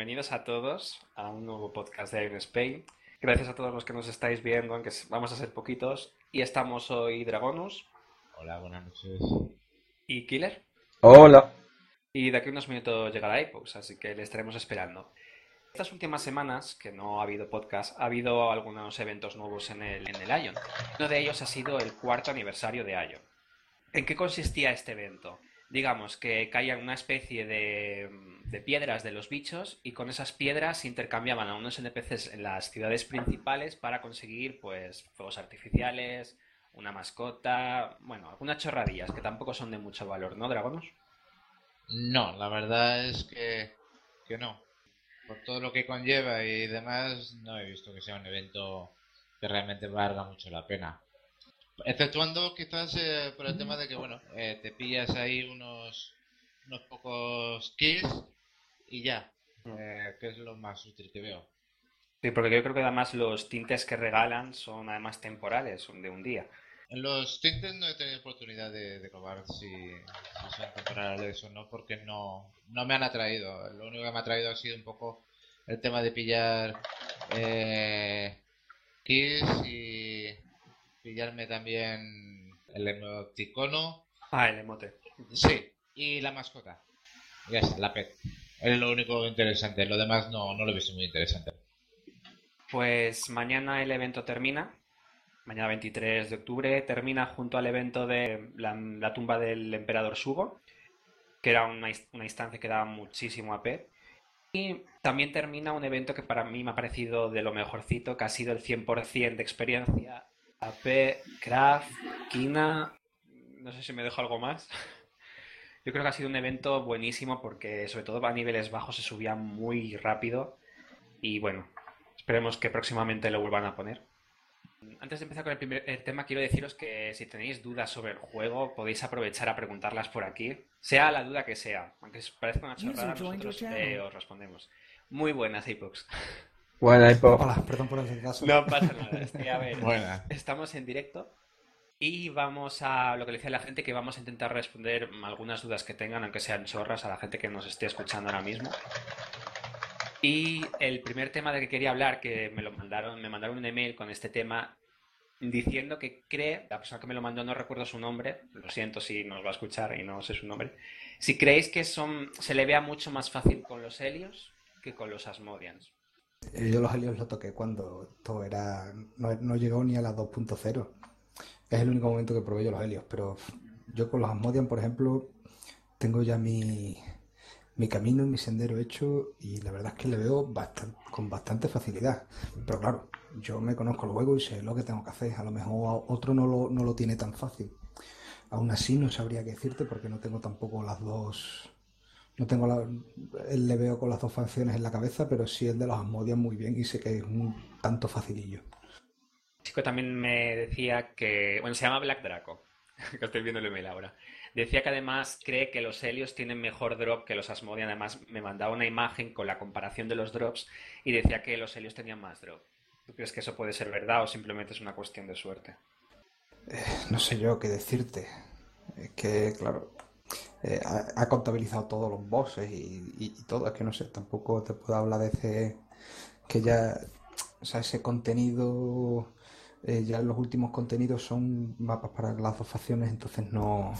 bienvenidos a todos a un nuevo podcast de Iron Spain. Gracias a todos los que nos estáis viendo, aunque vamos a ser poquitos. Y estamos hoy Dragonus. Hola, buenas noches. Y Killer. Hola. Y de aquí a unos minutos llegará iPox, así que le estaremos esperando. Estas últimas semanas, que no ha habido podcast, ha habido algunos eventos nuevos en el, en el Ion. Uno de ellos ha sido el cuarto aniversario de Ion. ¿En qué consistía este evento? Digamos que caían una especie de, de piedras de los bichos y con esas piedras se intercambiaban a unos NPCs en las ciudades principales para conseguir pues fuegos artificiales, una mascota, bueno, algunas chorradillas que tampoco son de mucho valor, ¿no, Dragonos? No, la verdad es que, que no. Por todo lo que conlleva y demás, no he visto que sea un evento que realmente valga mucho la pena. Exceptuando quizás eh, por el tema de que, bueno, eh, te pillas ahí unos, unos pocos kills y ya, eh, que es lo más útil que veo. Sí, porque yo creo que además los tintes que regalan son además temporales, son de un día. En los tintes no he tenido oportunidad de, de probar si, si son temporales o no, porque no, no me han atraído. Lo único que me ha atraído ha sido un poco el tema de pillar eh, kills y pillarme también el emoticono. Ah, el emote. Sí, y la mascota. Ya está, la pet. Es lo único interesante. Lo demás no, no lo he visto muy interesante. Pues mañana el evento termina. Mañana 23 de octubre termina junto al evento de la, la tumba del emperador Sugo, que era una, una, instancia que daba muchísimo AP. Y también termina un evento que para mí me ha parecido de lo mejorcito, que ha sido el 100% de experiencia. AP, Craft, Kina, no sé si me dejo algo más. Yo creo que ha sido un evento buenísimo porque sobre todo a niveles bajos se subía muy rápido y bueno, esperemos que próximamente lo vuelvan a poner. Antes de empezar con el primer el tema, quiero deciros que si tenéis dudas sobre el juego, podéis aprovechar a preguntarlas por aquí, sea la duda que sea. Aunque os parezca una chorrada, nosotros eh, os respondemos. Muy buenas, Apox. Buenas, Apox. Hola, perdón por el retraso. No pasa nada. Estoy a ver. Buena. Estamos en directo y vamos a lo que le decía a la gente, que vamos a intentar responder algunas dudas que tengan, aunque sean chorras, a la gente que nos esté escuchando ahora mismo. Y el primer tema de que quería hablar, que me lo mandaron, me mandaron un email con este tema diciendo que cree, la persona que me lo mandó no recuerdo su nombre, lo siento si nos va a escuchar y no sé su nombre, si creéis que son se le vea mucho más fácil con los Helios que con los Asmodians. Yo los Helios lo toqué cuando todo era. No, no llegó ni a la 2.0. Es el único momento que probé yo los Helios, pero yo con los Asmodian, por ejemplo, tengo ya mi, mi camino, mi sendero hecho y la verdad es que le veo con bastante facilidad. Pero claro, yo me conozco el juego y sé lo que tengo que hacer. A lo mejor otro no lo, no lo tiene tan fácil. Aún así no sabría qué decirte porque no tengo tampoco las dos... No tengo la, el le veo con las dos facciones en la cabeza, pero sí el de los Asmodian muy bien y sé que es un tanto facilillo. Chico también me decía que... Bueno, se llama Black Draco, que estoy viendo el email ahora. Decía que además cree que los Helios tienen mejor drop que los Asmodian. Además, me mandaba una imagen con la comparación de los drops y decía que los Helios tenían más drop. ¿Tú crees que eso puede ser verdad o simplemente es una cuestión de suerte? Eh, no sé yo qué decirte. Es que, claro, eh, ha, contabilizado todos los bosses y, todo. Es que no sé, tampoco te puedo hablar de ese. que ya. O sea, ese contenido. Eh, ya los últimos contenidos son mapas para las dos facciones, entonces no.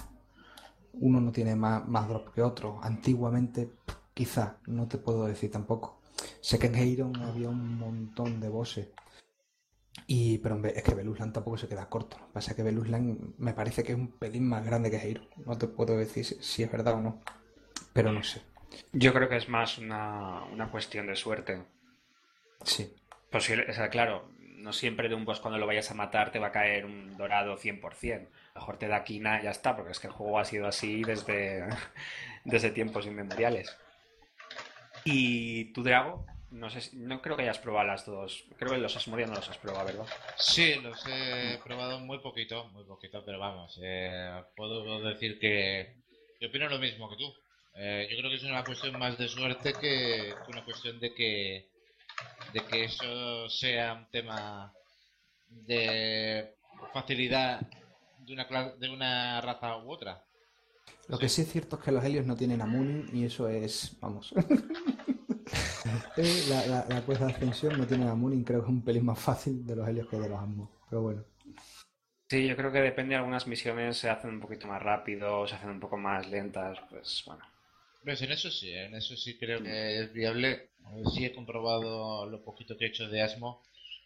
Uno no tiene más, más drop que otro. Antiguamente, quizá, no te puedo decir tampoco. Sé que en Heiron había un montón de bosses. Y, pero es que Belusland tampoco se queda corto. Lo que pasa es que Belusland me parece que es un pelín más grande que Heiron. No te puedo decir si, si, es verdad o no. Pero no sé. Yo creo que es más una, una cuestión de suerte. Sí. Posible, o sea, claro, no siempre de un boss cuando lo vayas a matar te va a caer un dorado 100%. Mejor te da quina y ya está, porque es que el juego ha sido así desde, desde tiempos inmemoriales. ¿Y tu Drago? No sé, no creo que hayas probado las dos. Creo que los Asmodian no los has probado, ¿verdad? Sí, los he probado muy poquito, muy poquito, pero vamos, eh, puedo decir que yo opino lo mismo que tú. Eh, yo creo que es una cuestión más de suerte que, una cuestión de que de que eso sea un tema de facilidad de una de una raza u otra. Lo que sí es cierto es que los helios no tienen Amunin y eso es, vamos. Eh, la, la, la quest de ascensión no tiene a Mooning, creo que es un pelín más fácil de los helios que de los Asmos. Pero bueno. Sí, yo creo que depende, algunas misiones se hacen un poquito más rápido, se hacen un poco más lentas, pues bueno. Pues en eso sí, en eso sí creo que es viable. Sí he comprobado lo poquito que he hecho de Asmo,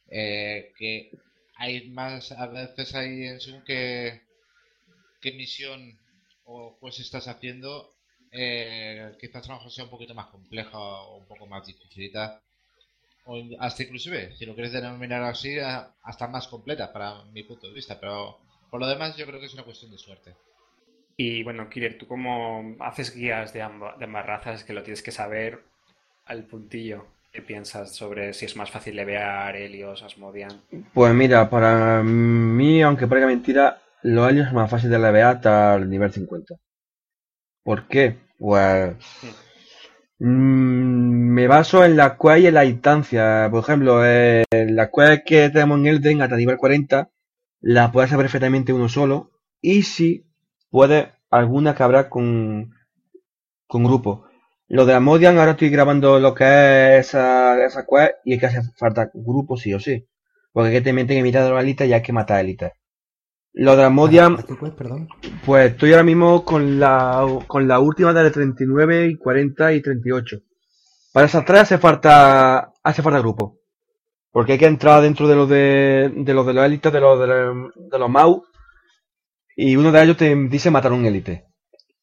eh, que hay más, a veces hay en según qué, qué misión o pues estás haciendo, eh, quizás mejor sea un poquito más compleja o un poco más dificilita. O hasta inclusive, si lo quieres denominar así, hasta más completa para mi punto de vista. Pero por lo demás yo creo que es una cuestión de suerte. Y bueno, Kirer, tú como haces guías de, amba- de ambas razas, que lo tienes que saber al puntillo. ¿Qué piensas sobre si es más fácil levear Helios, Asmodian? Pues mira, para mí, aunque parezca mentira, los helios es más fácil de levear hasta el nivel 50. ¿Por qué? Pues me baso en la quest y en la instancia. Por ejemplo, eh, la quest que tenemos en Elden hasta nivel 40, la puede hacer perfectamente uno solo. Y si puede, alguna que habrá con, con grupo. Lo de Amodian, ahora estoy grabando lo que es esa, esa quest y es que hace falta grupo sí o sí. Porque que te meten en mitad de la lista y hay que matar élites. Lo de Amodian, ¿A qué quest, perdón? pues estoy ahora mismo con la, con la última de 39 y 40 y 38. Para esas tres hace falta, hace falta grupo. Porque hay que entrar dentro de lo de, de los de los élites, de los de, los- de los Mau. Y uno de ellos te dice matar a un élite.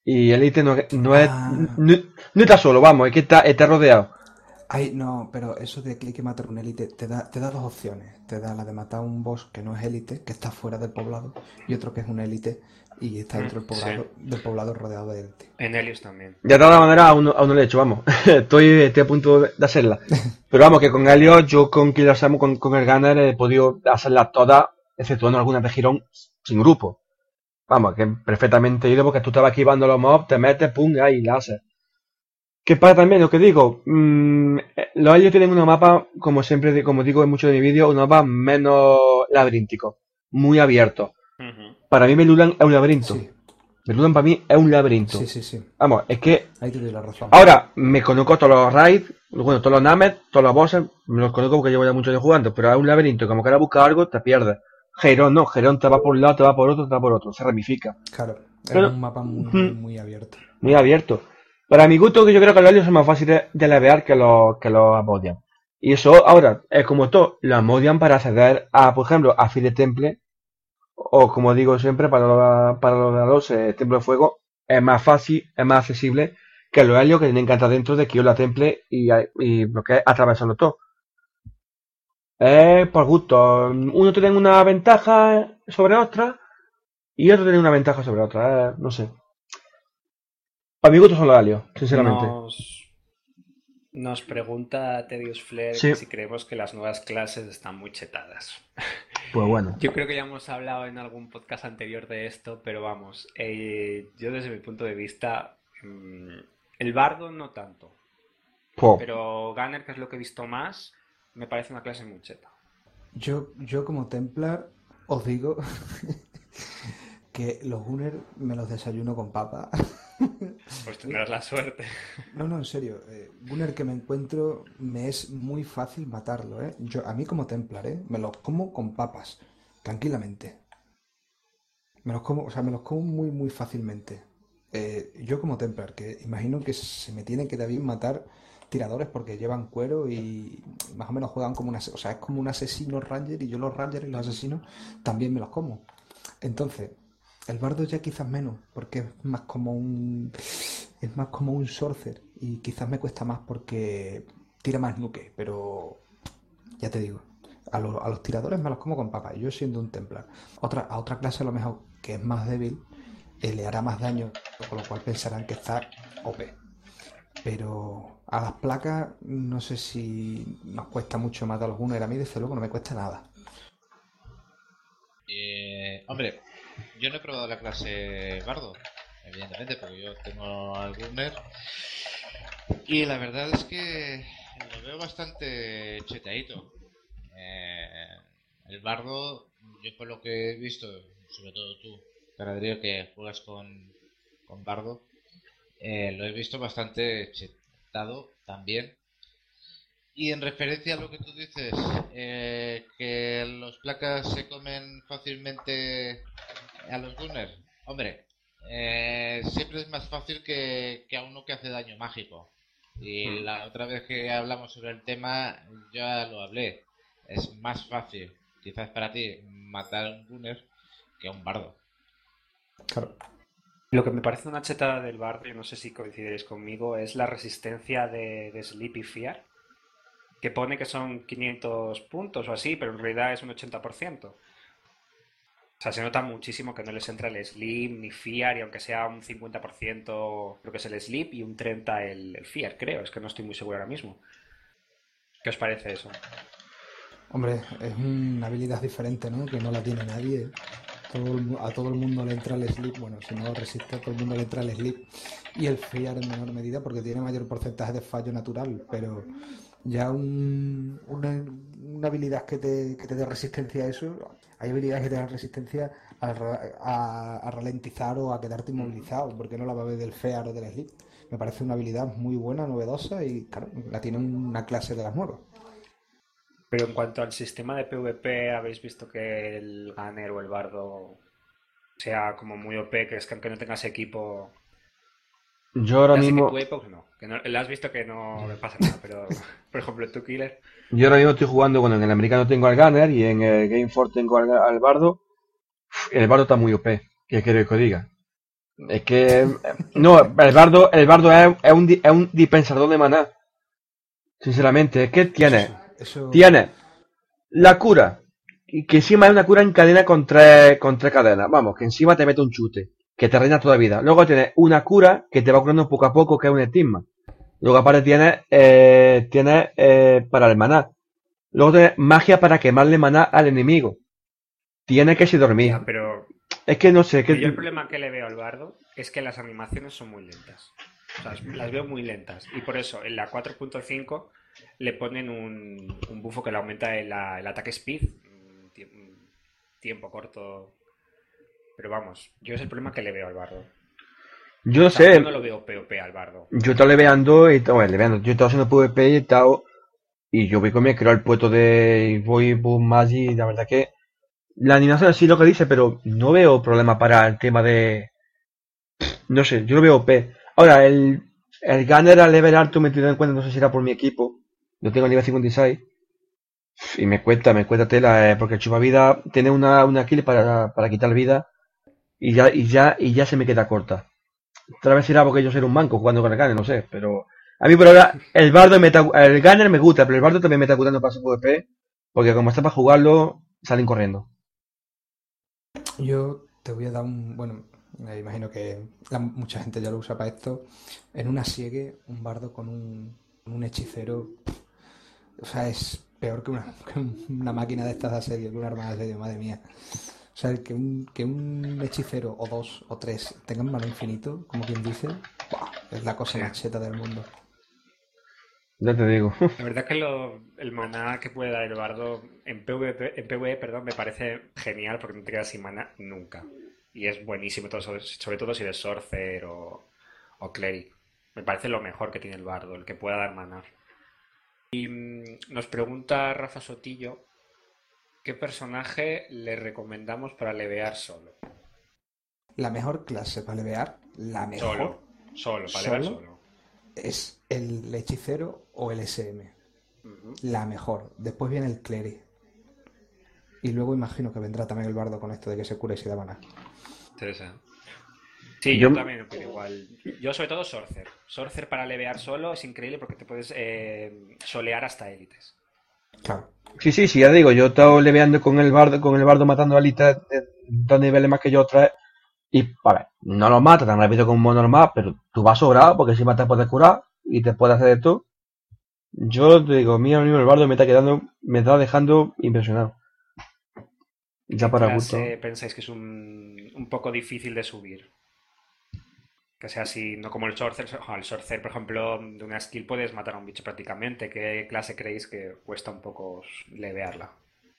Y élite no, no es, Ah. no, no está solo, vamos, es que está, está rodeado. Ay, no, pero eso de que hay que matar un élite te da, te da dos opciones. Te da la de matar a un boss que no es élite, que está fuera del poblado, y otro que es un élite y está dentro del Mm, poblado, del poblado rodeado de élite. En Helios también. Ya de todas maneras aún, aún no lo he hecho, vamos. estoy, estoy a punto de hacerla. Pero vamos, que con Helios, yo con Killer Samu, con, con el Gunner, he podido hacerlas todas, exceptuando algunas de girón, sin grupo. Vamos, que perfectamente ido porque tú estabas esquivando los mobs, te metes, pum, ahí, la haces. Que para también lo que digo, mm, eh, los Helios tienen unos mapas, como siempre, como digo en muchos de mis vídeos, unos mapas menos laberínticos, muy abiertos. Ujú. Para mí Melulan es un laberinto. Sí, Melulan para mí es un laberinto. sí, sí, sí. Vamos, es que Ahí te doy la razón. Ahora, me conozco todos los raids, bueno, todos los names, todos los bosses, me los conozco porque llevo ya muchos años jugando, pero es un laberinto, como quieras buscar algo, te pierdes. Gerón no, Gerón te va por un lado, te va por otro, te va por otro, se ramifica. Claro, es Pero- un mapa muy abierto. Muy abierto. Para mi gusto, yo creo que los alios son más fáciles de levear que los, que los Amodian. Y eso, ahora, es como todo, los Amodian para acceder a, por ejemplo, a Fide Temple, o como digo siempre, para los, para los de los eh, Templo de Fuego, es más fácil, es más accesible que los helios que tienen que entrar dentro de Kiola Temple y, y lo que es atravesarlo todo. Es por gusto. Uno tiene una ventaja sobre otra y otro tiene una ventaja sobre otra. eh, no sé. A mi gusto son los alios, sinceramente. Nos, nos pregunta Tedious Flair Sí. si creemos que las nuevas clases están muy chetadas. Pues bueno. Yo creo que ya hemos hablado en algún podcast anterior de esto, pero vamos, eh, yo desde mi punto de vista, mm, el bardo no tanto, Po. pero Gunner, que es lo que he visto más, me parece una clase muy cheta. Yo, yo como Templar os digo que los Gunner me los desayuno con papa. Pues tendrás la suerte. No, no, en serio. Eh, Gunner que me encuentro me es muy fácil matarlo, ¿eh? Yo, a mí como Templar, ¿eh? Me los como con papas, tranquilamente. Me los como, o sea, me los como muy, muy fácilmente. Eh, yo como Templar, que imagino que se me tiene que también matar tiradores porque llevan cuero y más o menos juegan como un ase- o sea, es como un asesino ranger y yo los rangers y los asesinos también me los como. Entonces, el bardo ya quizás menos, porque es más como un es más como un sorcerer y quizás me cuesta más porque tira más nuke, pero ya te digo, a, los- a los tiradores me los como con papa, yo siendo un templar. Otra, a otra clase a lo mejor que es más débil, eh, le hará más daño, con lo cual pensarán que está OP. Pero a las placas no sé si nos cuesta mucho matar a alguno, a mí desde luego no me cuesta nada. Eh, hombre, yo no he probado la clase Bardo, evidentemente, porque yo tengo al Gunner. Y la verdad es que lo veo bastante chetadito. Eh, el Bardo, yo por lo que he visto, sobre todo tú, Caradrío, que juegas con, con Bardo, eh, lo he visto bastante chetado también. Y en referencia a lo que tú dices, eh, que los placas se comen fácilmente a los gunners, hombre, eh, siempre es más fácil que, que a uno que hace daño mágico. Y Mm. la otra vez que hablamos sobre el tema, ya lo hablé. Es más fácil, quizás para ti, matar a un gunner que a un bardo. Claro. Lo que me parece una chetada del bardo, y no sé si coincidiréis conmigo, es la resistencia de, de Sleep y Fear, que pone que son 500 puntos o así, pero en realidad es un 80%. O sea, se nota muchísimo que no les entra el Sleep ni Fear, y aunque sea un 50% creo que es el Sleep y un 30% el, el Fear, creo, es que no estoy muy seguro ahora mismo. ¿Qué os parece eso? Hombre, es una habilidad diferente, ¿no? Que no la tiene nadie. A todo el mundo le entra el sleep. Bueno, si no resiste, a todo el mundo le entra el sleep. Y el fear en menor medida porque tiene mayor porcentaje de fallo natural. Pero ya un- una, una habilidad que te, que te dé resistencia a eso. Hay habilidades que te dan resistencia a, ra- a- a ralentizar o a quedarte inmovilizado. Porque no la va a ver del fear o del sleep. Me parece una habilidad muy buena, novedosa y, claro, la tiene una clase de las nuevas. Pero en cuanto al sistema de PvP, ¿habéis visto que el Gunner o el Bardo sea como muy OP, que es que aunque no tengas equipo... Yo ahora Ya sé que mismo, tu Apex no, que no, lo has visto que no le pasa nada, pero por ejemplo tu Killer... yo ahora mismo estoy jugando, bueno, en el americano tengo al Gunner y en el Game 4 tengo al, al Bardo. El Bardo está muy OP, ¿qué quiero que os diga? Es que, no, el Bardo, el Bardo es, es un, es un dispensador de maná. Sinceramente, es que tiene, Eso, tiene la cura, y que encima es una cura en cadena con tres, con tres cadenas. Vamos, que encima te mete un chute, que te reina toda vida. Luego tienes una cura que te va curando poco a poco, que es un estigma. Luego aparte tienes, eh, tienes eh, para el maná. Luego tienes magia para quemarle maná al enemigo. Tiene que si dormir. Ya, pero Es que no sé, yo el que problema que le veo al Bardo es que las animaciones son muy lentas. O sea, las veo muy lentas. Y por eso en la 4.5 le ponen un, un bufo que le aumenta el, el ataque speed. tiempo corto. Pero vamos, yo es el problema que le veo al Bardo. yo no O sea, sé. yo no lo veo POP al Bardo. Yo he estado leveando y bueno, leveando. Yo he estado haciendo PvP y he estado. Y yo voy con mi creo el puesto de voy Boom Magic la verdad que la animación sí lo que dice, pero no veo problema para el tema de. No sé, yo lo veo OP. Ahora, el, el Gunner al level alto me he tenido en cuenta, no sé si era por mi equipo. Yo tengo el nivel 56. Y me cuesta, me cuesta tela, eh, porque el chupavida tiene una, una kill para, para quitar vida. Y ya, y ya, y ya se me queda corta. Otra vez será porque yo soy un manco jugando con el Gunner, no sé, pero a mí por ahora el bardo me el Gunner me gusta, pero el bardo también me está gustando para su PvP, porque como está para jugarlo, salen corriendo. Yo te voy a dar un, bueno, me imagino que mucha gente ya lo usa para esto. En una siegue, un bardo con un, un hechicero, o sea, es peor que una, que una máquina de estas de asedio, que una arma de asedio, madre mía. O sea, que un, que un hechicero o dos o tres tengan mano infinito, como quien dice, ¡buah! es la cosa Sí. más cheta del mundo. Ya te digo. La verdad que lo- el maná que puede dar el bardo en PvP, en PvE, perdón, me parece genial porque no te quedas sin maná nunca. Y es buenísimo, todo, sobre, sobre todo si eres Sorcerer o, o Cleric. Me parece lo mejor que tiene el bardo, el que pueda dar maná. Y mm, nos pregunta Rafa Sotillo, ¿qué personaje le recomendamos para levear solo? La mejor clase para levear, la mejor, Solo, solo, para levear ¿Solo? solo. es el hechicero o el SM. La mejor. Después viene el cleric. Y luego imagino que vendrá también el bardo con esto de que se cura y se da maná. Interesante. Sí, Yo- yo también opino igual. Yo sobre todo Sorcerer. Sorcerer para levear solo es increíble porque te puedes eh, solear hasta élites. Claro. Sí, sí, sí, ya digo, yo he estado leveando con el bardo, con el bardo matando alitas de dos niveles más que yo otra Y, a ver, no lo mata tan rápido como normal, pero tú vas sobrado porque encima te puedes curar y te puede hacer esto. Yo te digo, mira, el bardo me está quedando, me está dejando impresionado. Ya ¿Qué para gusto. pensáis que es un, un poco difícil de subir? Que sea así, no como el Sorcerer. El Sorcerer, por ejemplo, de una skill puedes matar a un bicho prácticamente. ¿Qué clase creéis que cuesta un poco levearla?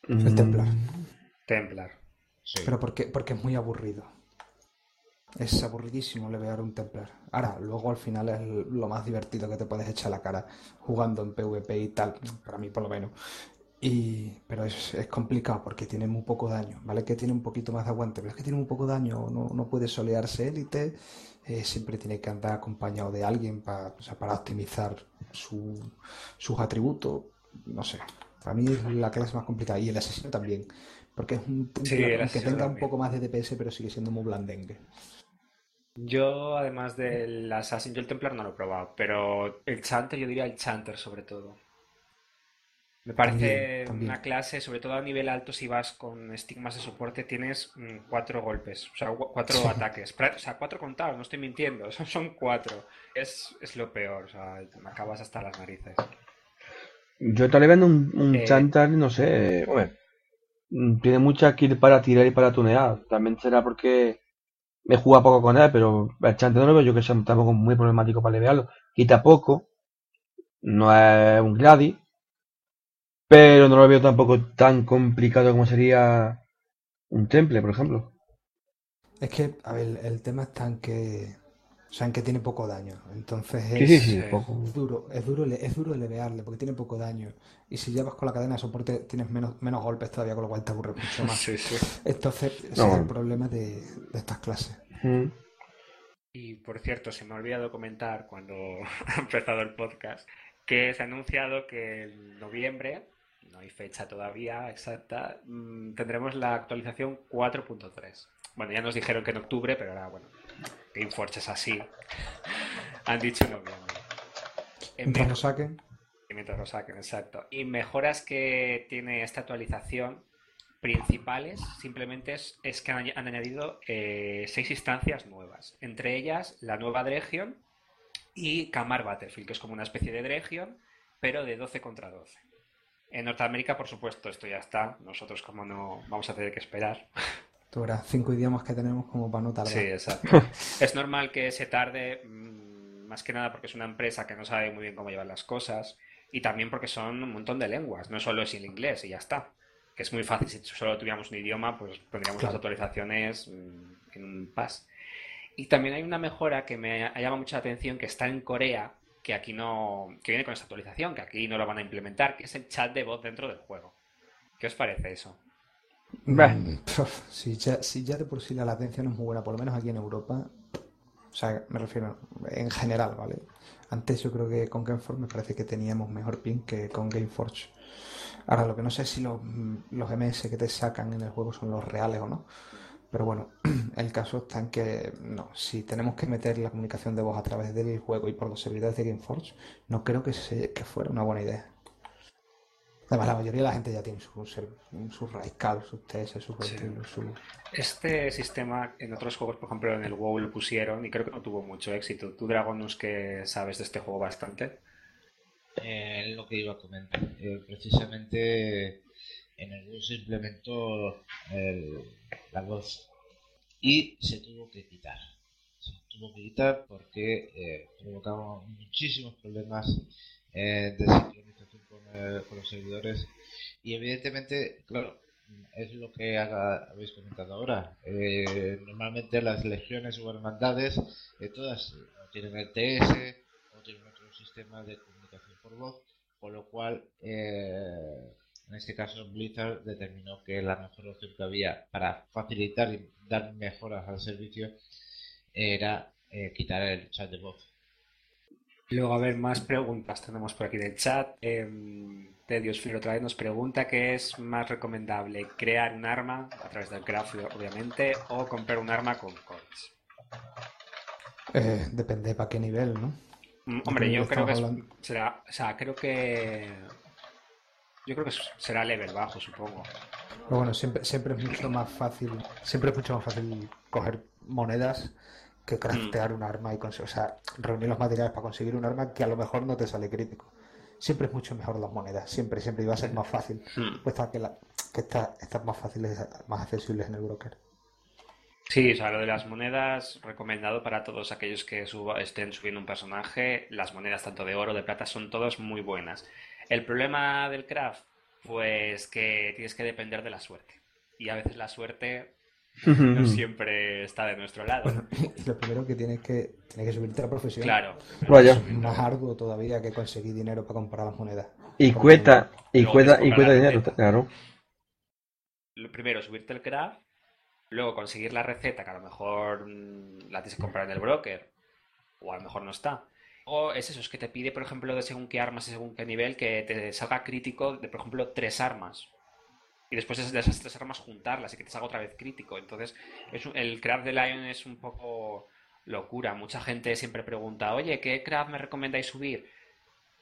El Templar. Mm, Templar. Sí. Pero porque, porque es muy aburrido. Es aburridísimo levear un Templar. Ahora, luego al final es lo más divertido que te puedes echar a la cara jugando en PvP y tal, para mí por lo menos. Y, pero es, es complicado porque tiene muy poco daño, ¿vale? Que tiene un poquito más de aguante, pero es que tiene muy poco daño, no, no puede solearse élite, eh, siempre tiene que andar acompañado de alguien para, o sea, para optimizar su- sus atributos, no sé. Para mí es la clase más complicada y el asesino también, porque es un Sí, asesino tenga un poco más de DPS, pero sigue siendo muy blandengue. Yo, además del Assassin, yo el Templar no lo he probado, pero el Chanter, yo diría el Chanter sobre todo. Me parece También, también. una clase, sobre todo a nivel alto, si vas con estigmas de soporte, tienes mm, cuatro golpes, o sea, cuatro Sí. ataques. O sea, cuatro contados, no estoy mintiendo, son, cuatro. Es, es lo peor, o sea, me acabas hasta las narices. Yo todavía vendo un, un Eh, Chantar, no sé, hombre, mm, tiene mucha kill para tirar y para tunear. También será porque me juega poco con él, pero el Chantar no lo veo yo que sea tampoco muy problemático para levearlo. Quita poco, no es un Gladi, pero no lo veo tampoco tan complicado como sería un Temple, por ejemplo. Es que, a ver, el tema está en que, o sea, en que tiene poco daño. Entonces Sí, sí, es, sí, Sí. poco. es duro, es duro, es duro levearle porque tiene poco daño. Y si llevas con la cadena de soporte tienes menos, menos golpes todavía, con lo cual te aburre mucho más. Sí, sí. Entonces, ese No, es el problema de, de estas clases. Mm. Y por cierto, se me ha olvidado comentar cuando ha empezado el podcast que se ha anunciado que en noviembre, no hay fecha todavía exacta, mm, tendremos la actualización 4.3. Bueno, ya nos dijeron que en octubre, pero ahora, bueno, Gameforge es así. Han dicho en noviembre. En Mientras lo saquen, mientras lo saquen, exacto. Y mejoras que tiene esta actualización principales simplemente es, es que han, añ- han añadido eh, seis instancias nuevas. Entre ellas la nueva Dregion y Kamar Battlefield, que es como una especie de Dregion, pero de 12 contra 12. En Norteamérica, por supuesto, esto ya está. Nosotros, como no, vamos a tener que esperar. tú verás, cinco idiomas que tenemos como para no tardar. Sí, exacto. Es normal que se tarde, mm, más que nada porque es una empresa que no sabe muy bien cómo llevar las cosas y también porque son un montón de lenguas, no solo es el inglés y ya está. Que es muy fácil, si solo tuviéramos un idioma, pues pondríamos Claro. las actualizaciones mm, en un pas. Y también hay una mejora que me ha llamado mucho la atención que está en Corea, que aquí no, que viene con esta actualización, que aquí no lo van a implementar, que es el chat de voz dentro del juego. ¿Qué os parece eso? Mm, si ya, si ya de por sí la latencia no es muy buena, por lo menos aquí en Europa, o sea, me refiero en general, ¿vale? Antes yo creo que con Gameforge me parece que teníamos mejor ping que con Gameforge. Ahora, lo que no sé es si los, los MS que te sacan en el juego son los reales o no. Pero bueno, el caso está en que no, si tenemos que meter la comunicación de voz a través del juego y por los servidores de Gameforge, no creo que, se- que fuera una buena idea. Además, la mayoría de la gente ya tiene su, ser- su Raizcal, sus TS, sus Sí. Su... Este sistema en otros juegos, por ejemplo en el WoW lo pusieron y creo que no tuvo mucho éxito. Tú, Dragonus, que sabes de este juego bastante. Eh, lo que iba a comentar. Eh, precisamente en el se implementó la voz y se tuvo que quitar. Se tuvo que quitar porque eh, provocaba muchísimos problemas eh, de sincronización con, eh, con los servidores y evidentemente, claro, es lo que habéis comentado ahora. Eh, normalmente las legiones o hermandades, eh, todas tienen el TS o tienen otro sistema de comunicación por voz, con lo cual, eh, en este caso, Blizzard determinó que la mejor opción que había para facilitar y dar mejoras al servicio era eh, quitar el chat de voz. Luego, a ver, más preguntas tenemos por aquí del chat. Eh, Tedios otra vez nos pregunta qué es más recomendable, crear un arma a través del craft, obviamente, o comprar un arma con coins. Eh, depende para qué nivel, ¿no? Mm, ¿De Hombre, yo creo que es- será, o sea, creo que yo creo que será level bajo, supongo. Pero bueno, siempre, siempre es mucho más fácil, siempre es mucho más fácil coger monedas que craftear un arma y conseguir, o sea, reunir los materiales para conseguir un arma que a lo mejor no te sale crítico. Siempre es mucho mejor las monedas, siempre, siempre, va a ser más fácil. Hmm. Puesta que, la, que está, están más fáciles, más accesibles en el broker. Sí, o sea, lo de las monedas, recomendado para todos aquellos que suba- estén subiendo un personaje. Las monedas tanto de oro, de plata, son todas muy buenas. El problema del craft, pues que tienes que depender de la suerte. Y a veces la suerte no siempre está de nuestro lado. Bueno, lo primero que tienes que tienes que subirte a la profesión. Claro. Vaya. Es más arduo todavía que conseguir dinero para comprar las monedas. Y cuesta, y cuesta, y cuesta dinero, claro. Lo primero, subirte el craft, luego conseguir la receta, que a lo mejor mm, la tienes que comprar en el broker, o a lo mejor no está. O es eso, es que te pide, por ejemplo, de según qué armas y según qué nivel, que te salga crítico de, por ejemplo, tres armas. Y después es de esas tres armas juntarlas y que te salga otra vez crítico. Entonces, es un- el craft de Lion es un poco locura. Mucha gente siempre pregunta, oye, ¿qué craft me recomendáis subir?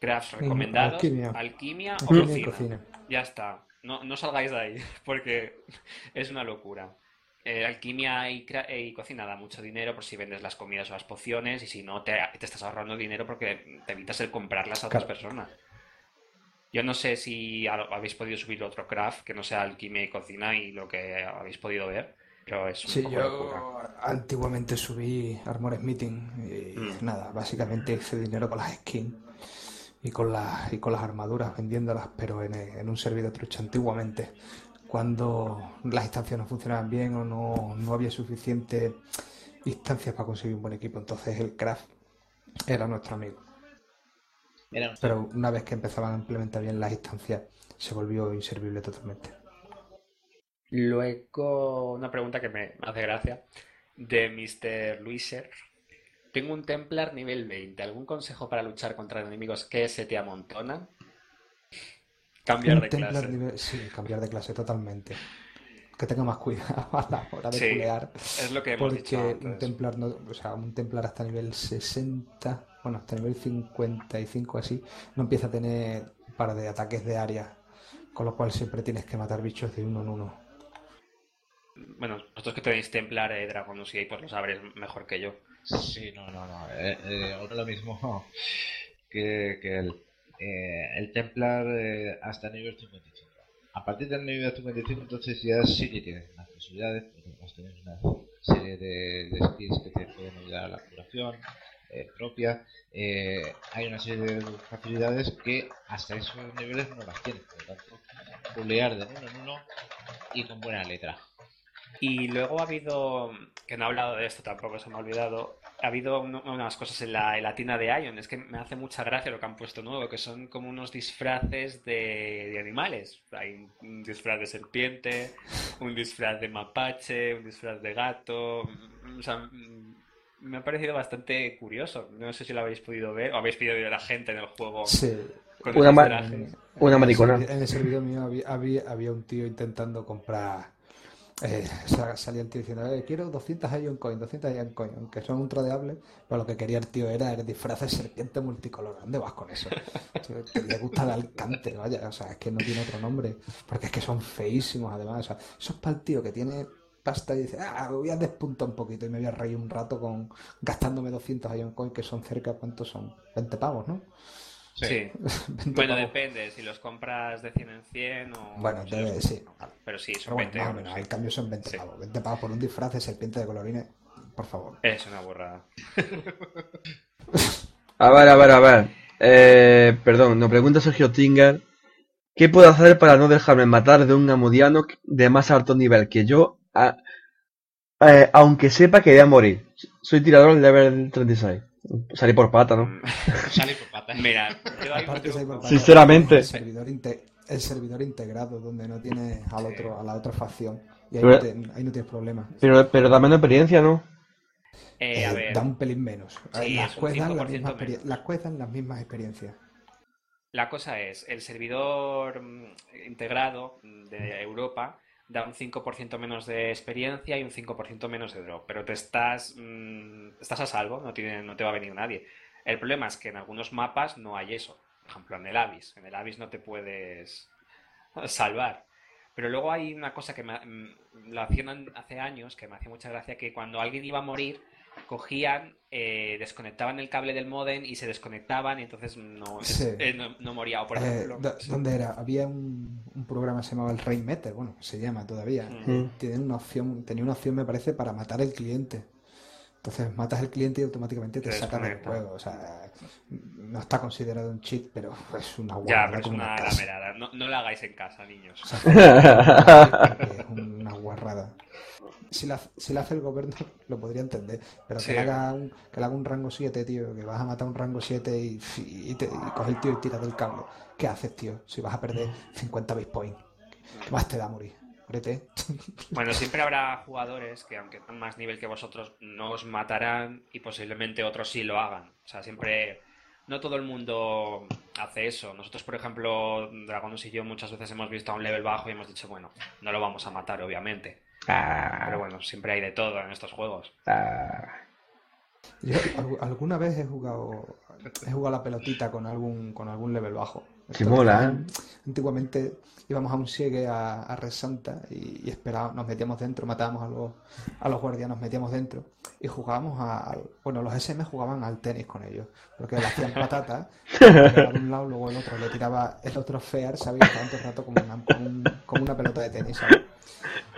Crafts recomendados, alquimia. alquimia o Alquimia y cocina. cocina. Ya está. No, no salgáis de ahí, porque es una locura. Eh, alquimia y, eh, y cocina da mucho dinero por si vendes las comidas o las pociones y si no te, te estás ahorrando dinero porque te evitas el comprarlas a otras Claro. personas. Yo no sé si ha- habéis podido subir otro craft que no sea alquimia y cocina y lo que habéis podido ver, pero es un Sí, poco locura. yo antiguamente subí Armor Smithing y Mm. nada, básicamente hice dinero con las skins y con las, y con las armaduras vendiéndolas, pero en, en un servidor trucha antiguamente, cuando las instancias no funcionaban bien o no, no había suficiente instancias para conseguir un buen equipo, entonces el craft era nuestro amigo. Era Pero una vez que empezaban a implementar bien las instancias, se volvió inservible totalmente. Luego, una pregunta que me hace gracia de Mr. Luiser. Tengo un Templar nivel 20. ¿Algún consejo para luchar contra enemigos que se te amontonan? Cambiar Un de clase. nivel- sí, cambiar de clase totalmente. Que tenga más cuidado a la hora de Sí, pulear. Es lo que hemos dicho Porque un antes. Templar, no, o sea, un Templar hasta nivel 60, bueno, hasta nivel 55 así, no empieza a tener un par de ataques de área. Con lo cual siempre tienes que matar bichos de uno en uno. Bueno, vosotros que tenéis Templar, eh, Dragonus y ahí, pues lo sabréis mejor que yo. Sí, no, no, no. Eh, eh, ahora lo mismo que, que el, eh, el Templar eh, hasta nivel 55. A partir del nivel 55, entonces ya sí que tienes más posibilidades, porque además tienes una serie de, de skills que te pueden ayudar a la curación eh, propia. Eh, hay una serie de facilidades que hasta esos niveles no las tienes, por lo tanto, pulear de uno en uno y con buena letra. Y luego ha habido, que no he hablado de esto tampoco, se me ha olvidado, ha habido unas cosas en la, en la tienda de Ion, es que me hace mucha gracia lo que han puesto nuevo, que son como unos disfraces de, de animales. Hay un disfraz de serpiente, un disfraz de mapache, un disfraz de gato, mm, o sea, mm, me ha parecido bastante curioso. No sé si lo habéis podido ver o habéis podido ver a la gente en el juego Sí. con Una ma-. Una maricona. En el servidor mío había, había, había un tío intentando comprar. Eh, sa- salía el tío diciendo, eh, quiero 200 Ion Coin, 200 Ion Coin, aunque son ultradeables, pero lo que quería el tío era el disfraz de serpiente multicolor. ¿Dónde vas con eso? Que le gusta el alcante, vaya, o sea, es que no tiene otro nombre, porque es que son feísimos además. O sea, eso es para el tío que tiene pasta y dice, ah, voy a despuntar un poquito y me voy a reír un rato con gastándome 200 Ion Coin, que son cerca, ¿cuántos son? 20 pavos, ¿no? Sí. 20 Bueno, depende, si los compras de 100 en 100 o... Bueno, si los- debe- sí. Pero sí, Pero son bueno, 20 más o euros. menos, sí. el cambio son 20 Sí. pavos. 20 pavos por un disfraz de serpiente de colorines, por favor. Es una burrada. A ver, a ver, a ver. Eh, perdón, nos pregunta Sergio Tinger. ¿Qué puedo hacer para no dejarme matar de un amudiano de más alto nivel que yo, a- eh, aunque sepa que voy a morir? Soy tirador level 36. Salí por pata, ¿no? Mm, Sale por patas. Mira, yo Aparte, truco. Cyberpunk, Sinceramente. El servidor, inte- el servidor integrado, donde no tienes al Sí. otro, a la otra facción. Y ahí, Pero- no, te- ahí no tienes problema. Pero, pero da menos experiencia, ¿no? Eh, a Eh, ver, da un pelín menos. Sí, las es un quests dan la 5% misma experien- menos. las quests dan las mismas experiencias. la cosa es, el servidor mm, integrado de Europa da un 5% menos de experiencia y un 5% menos de drop, pero te estás, mm, estás a salvo, no tiene, no te va a venir nadie. El problema es que en algunos mapas no hay eso. Por ejemplo, en el Abyss. En el Abyss no te puedes salvar. Pero luego hay una cosa que me, mm, lo hacían hace años, que me hacía mucha gracia, que cuando alguien iba a morir, cogían, eh, desconectaban el cable del modem y se desconectaban y entonces no, Sí. eh, no, no moría. O por Eh, ejemplo, ¿Dónde era? Había un, un programa que se llamaba el Rainmeter, bueno, se llama todavía. Mm. Tiene una opción, tenía una opción, me parece, para matar al cliente. Entonces matas al cliente y automáticamente te Te sacan del juego. O sea, no está considerado un cheat, pero es una ya, guarrada pero es una lamerada. No, no la hagáis en casa, niños. O sea, es una guarrada. Si la, si la hace el gobierno lo podría entender, pero Sí. que, le haga un, que le haga un rango 7, tío, que vas a matar un rango 7 y, y, te, y coge el tío y tira del cable. ¿Qué haces, tío? Si vas a perder 50 base points, ¿qué más te da morir? Muérete. Bueno, siempre habrá jugadores que, aunque tengan más nivel que vosotros, no os matarán y posiblemente otros sí lo hagan. O sea, siempre. No todo el mundo hace eso. Nosotros, por ejemplo, Dragonos y yo muchas veces hemos visto a un level bajo y hemos dicho, bueno, no lo vamos a matar, obviamente. Ah, Pero bueno, siempre hay de todo en estos juegos. ah. Yo al- alguna vez he jugado he jugado la pelotita con algún con algún level bajo. Sí mola, ¿eh? Antiguamente íbamos a un siegue a, a Red Santa y, y esperábamos, nos metíamos dentro, matábamos a los, a los guardias, nos metíamos dentro y jugábamos a, al- bueno, los SM jugaban al tenis con ellos, porque le hacían patatas, de un lado, luego el otro, le tiraba el otro fear, todo el rato como una, como un- como una pelota de tenis, ¿sabes?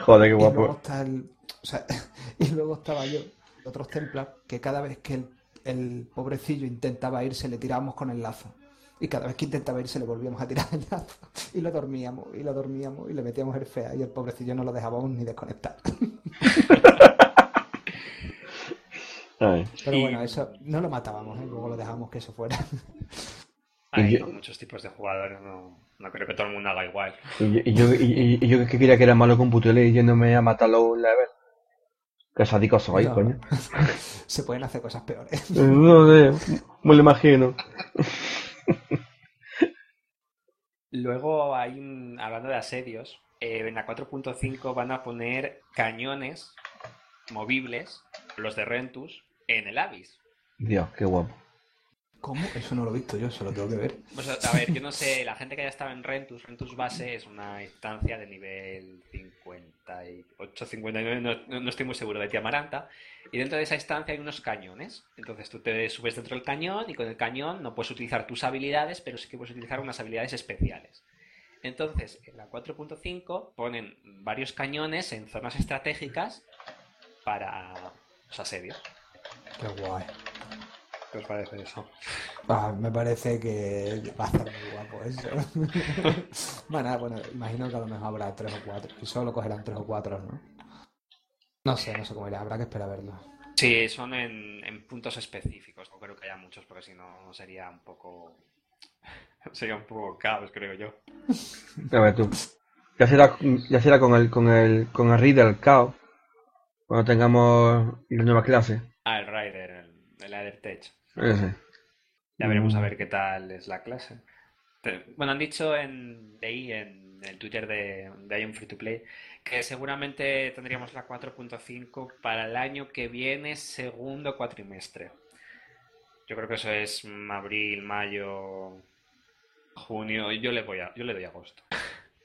Joder, qué Y luego guapo. está el, o sea, y luego estaba yo, otros templas, que cada vez que el, el pobrecillo intentaba irse, le tirábamos con el lazo. Y cada vez que intentaba irse, le volvíamos a tirar el lazo. Y lo dormíamos, y lo dormíamos, y le metíamos el fea, y el pobrecillo no lo dejábamos ni desconectar. Ay. Pero Y- bueno, eso no lo matábamos, ¿eh? Luego lo dejábamos que se fuera. Hay yo- muchos tipos de jugadores, no, no creo que todo el mundo haga igual. Y yo, y yo, y- y yo que creía que era malo con Putele yéndome a matarlo un level. Qué sádico soy, No. coño. Se pueden hacer cosas peores. No sé, me lo imagino. Luego hay, un- hablando de asedios, eh, en la 4.5 van a poner cañones movibles, los de Rentus, en el Abyss. Dios, qué guapo. ¿Cómo? Eso no lo he visto yo, se lo tengo que ver. Pues, a ver, yo no sé, la gente que haya estado en Rentus, Rentus base es una instancia de nivel 58, 59, no, no- no estoy muy seguro, de Tiamaranta, y dentro de esa instancia hay unos cañones. Entonces tú te subes dentro del cañón y con el cañón no puedes utilizar tus habilidades, pero sí que puedes utilizar unas habilidades especiales. Entonces, en la 4.5 ponen varios cañones en zonas estratégicas para los asedios. Qué guay. ¿Qué os parece eso? Ah, me parece que va a estar muy guapo eso. bueno, bueno, imagino que a lo mejor habrá tres o cuatro. Y solo cogerán tres o cuatro, ¿no? No sé, no sé cómo irá. Habrá que esperar a verlo. Sí, son en, en puntos específicos. No creo que haya muchos porque si no sería un poco. Sería un poco caos, creo yo. A ver tú. Ya será, ya será con el, con el, con el Riddle Chaos. Cuando tengamos la nueva clase. Ah, el Rider, el, el Tech. Ya veremos a ver qué tal es la clase. Bueno, han dicho en, de en el Twitter de, de Ion Free to Play, que seguramente tendríamos la 4.5 para el año que viene, segundo cuatrimestre. Yo creo que eso es abril, mayo, junio. Yo le voy a, yo le doy agosto.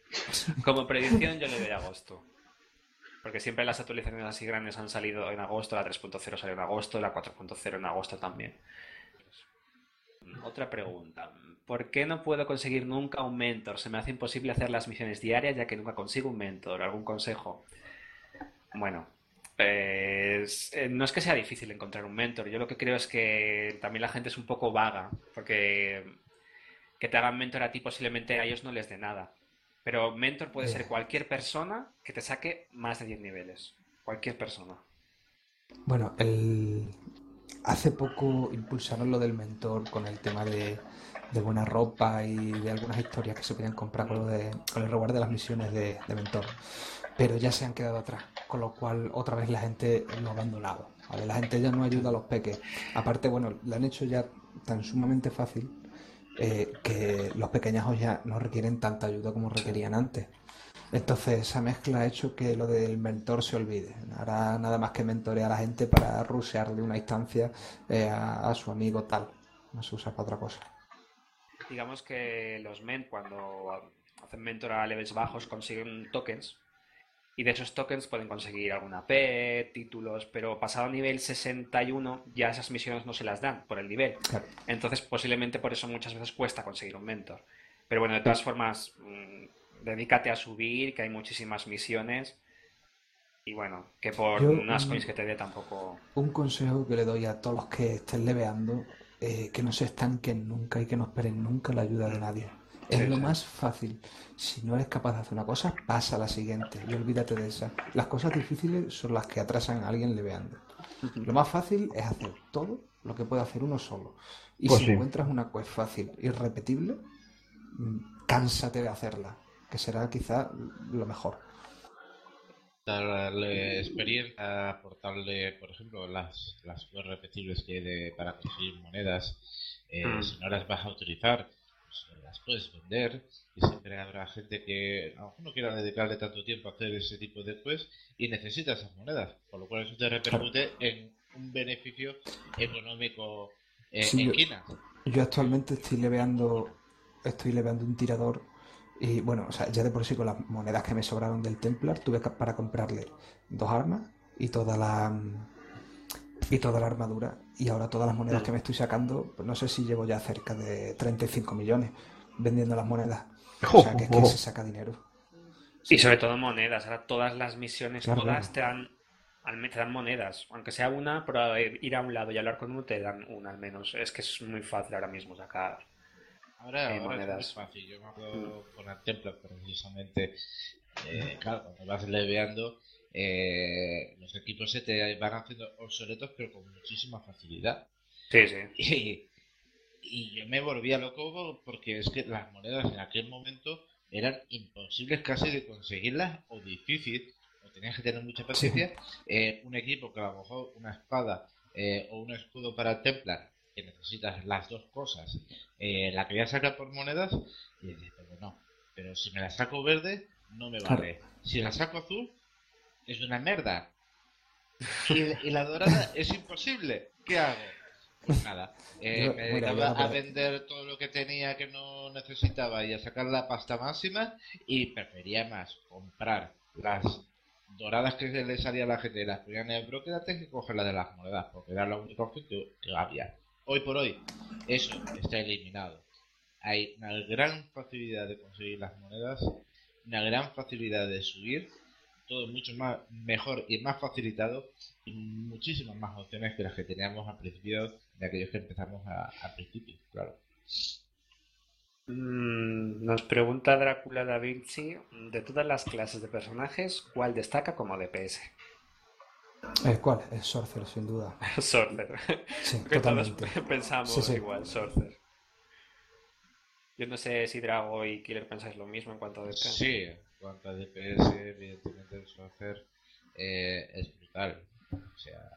Como predicción, yo le doy agosto. Porque siempre las actualizaciones así grandes han salido en agosto, la 3.0 salió en agosto, la 4.0 en agosto también. Otra pregunta. ¿Por qué no puedo conseguir nunca un mentor? Se me hace imposible hacer las misiones diarias ya que nunca consigo un mentor. ¿Algún consejo? Bueno, eh, no es que sea difícil encontrar un mentor. Yo lo que creo es que también la gente es un poco vaga. Porque que te hagan mentor a ti posiblemente a ellos no les dé nada. Pero mentor puede ser Eh. cualquier persona que te saque más de 10 niveles. Cualquier persona. Bueno, el... hace poco impulsaron lo del mentor con el tema de, de buena ropa y de algunas historias que se podían comprar con, lo de, con el reward de las misiones de, de mentor. Pero ya se han quedado atrás, con lo cual otra vez la gente lo ha abandonado. ¿vale? La gente ya no ayuda a los peques. Aparte, bueno, lo han hecho ya tan sumamente fácil eh, que los pequeñajos ya no requieren tanta ayuda como requerían antes. Entonces, esa mezcla ha hecho que lo del mentor se olvide. Ahora nada más que mentorear a la gente para rushearle una instancia eh, a, a su amigo tal. No se usa para otra cosa. Digamos que los men cuando hacen mentor a levels bajos consiguen tokens y de esos tokens pueden conseguir alguna P, títulos, pero pasado nivel 61 ya esas misiones no se las dan por el nivel. Claro. Entonces posiblemente por eso muchas veces cuesta conseguir un mentor. Pero bueno, de todas formas, mm, dedícate a subir, que hay muchísimas misiones y bueno, que por Yo, unas mm, coins que te dé tampoco... Un consejo que le doy a todos los que estén leveando, eh, que no se estanquen nunca y que no esperen nunca la ayuda de nadie. Es lo más fácil. Si no eres capaz de hacer una cosa, pasa a la siguiente y olvídate de esa. Las cosas difíciles son las que atrasan a alguien leveando. Lo más fácil es hacer todo lo que puede hacer uno solo. Y Pues si sí. encuentras una quest fácil y repetible, mm, cánsate de hacerla, que será quizá lo mejor. darle experiencia, aportarle, por ejemplo, las, las cosas repetibles que hay de, para conseguir monedas, eh, Mm. si no las vas a utilizar, pues las puedes vender y siempre habrá gente que a lo mejor no quiera dedicarle tanto tiempo a hacer ese tipo de quests y necesita esas monedas, por lo cual eso te repercute en un beneficio económico eh, Sí, en yo- Quina. Yo actualmente estoy leveando, estoy leveando un tirador y bueno, o sea, ya de por sí con las monedas que me sobraron del Templar tuve para comprarle dos armas y toda la y toda la armadura y ahora todas las monedas que me estoy sacando, pues no sé si llevo ya cerca de 35 millones vendiendo las monedas. O sea, que es que se saca dinero. Y sobre todo monedas. Ahora todas las misiones, Claro, todas claro. te dan, al- te dan monedas. Aunque sea una, pero ir a un lado y hablar con uno te dan una al menos. Es que es muy fácil ahora mismo sacar. Ahora, eh, ahora monedas. es muy fácil. Yo me acuerdo con el Templar precisamente. eh, claro, cuando vas leveando, eh, los equipos se te van haciendo obsoletos, pero con muchísima facilidad. Sí, sí. Y, y yo me volvía loco porque es que las monedas en aquel momento eran imposibles casi de conseguirlas o difícil, o tenías que tener mucha paciencia. Eh, un equipo que a lo mejor una espada eh, o un escudo para el Templar, que necesitas las dos cosas, eh, la quería sacar por monedas y dices, pero no, pero si me la saco verde, no me vale. Si la saco azul, es una mierda. Y, y la dorada es imposible. ¿Qué hago? Pues nada, eh, me dedicaba a vender todo lo que tenía que no necesitaba y a sacar la pasta máxima y prefería más comprar las doradas que le salía a la gente de las ponían en el broker antes que coger las de las monedas porque era la única opción que, que había. Hoy por hoy eso está eliminado. Hay una gran facilidad de conseguir las monedas, una gran facilidad de subir, todo mucho más mejor y más facilitado y muchísimas más opciones que las que teníamos al principio de aquellos que empezamos a- al principio, claro. Mm, nos pregunta Drácula da Vinci, de todas las clases de personajes, ¿cuál destaca como DPS? Eh, ¿Cuál? Es Sorcerer, sin duda. Sorcerer. Sí, Que todos pensamos Sí, sí. igual, Sorcerer. Yo no sé si Drago y Killer pensáis lo mismo en cuanto a DPS. Sí, cuanto a DPS, evidentemente el Sorcerer eh, es brutal. O sea,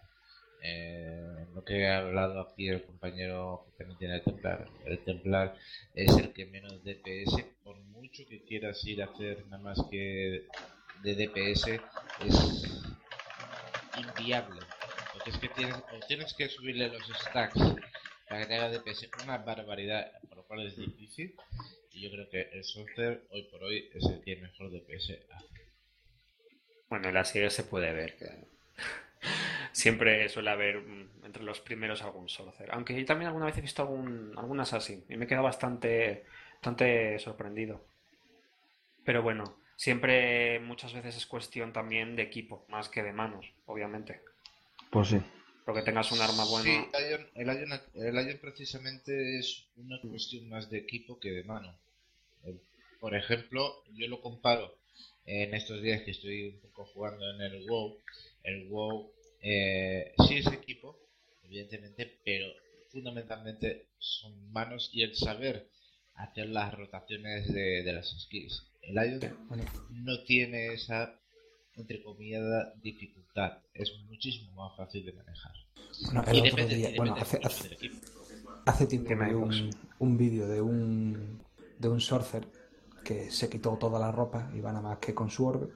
eh, lo que ha hablado aquí el compañero que también tiene el Templar, el Templar es el que menos DPS, por mucho que quieras ir a hacer nada más que de DPS, es inviable. Porque es que tienes, o tienes que subirle los stacks para que te haga DPS una barbaridad, por lo cual es difícil. Yo creo que el Sorcerer hoy por hoy es el que mejor DPS hace. Bueno, en la serie se puede ver que siempre suele haber mm, entre los primeros algún Sorcerer. Aunque yo también alguna vez he visto algún, algún Assassin y me he quedado bastante, bastante sorprendido. Pero bueno, siempre muchas veces es cuestión también de equipo, más que de manos, obviamente. Pues sí. Porque tengas un arma buena. Sí, Lion- el, Lion, el Lion precisamente es una cuestión más de equipo que de mano. Por ejemplo, yo lo comparo en estos días que estoy un poco jugando en el WoW. El WoW eh, sí es equipo, evidentemente, pero fundamentalmente son manos y el saber hacer las rotaciones de, de las skills. El Bueno, no tiene esa, entre comillas, dificultad. Es muchísimo más fácil de manejar. bueno, Y el otro depende- día, y bueno, hace, hace, hace tiempo ¿Qué me un, un vídeo de un, de un Sorcerer que se quitó toda la ropa, iba nada más que con su orbe.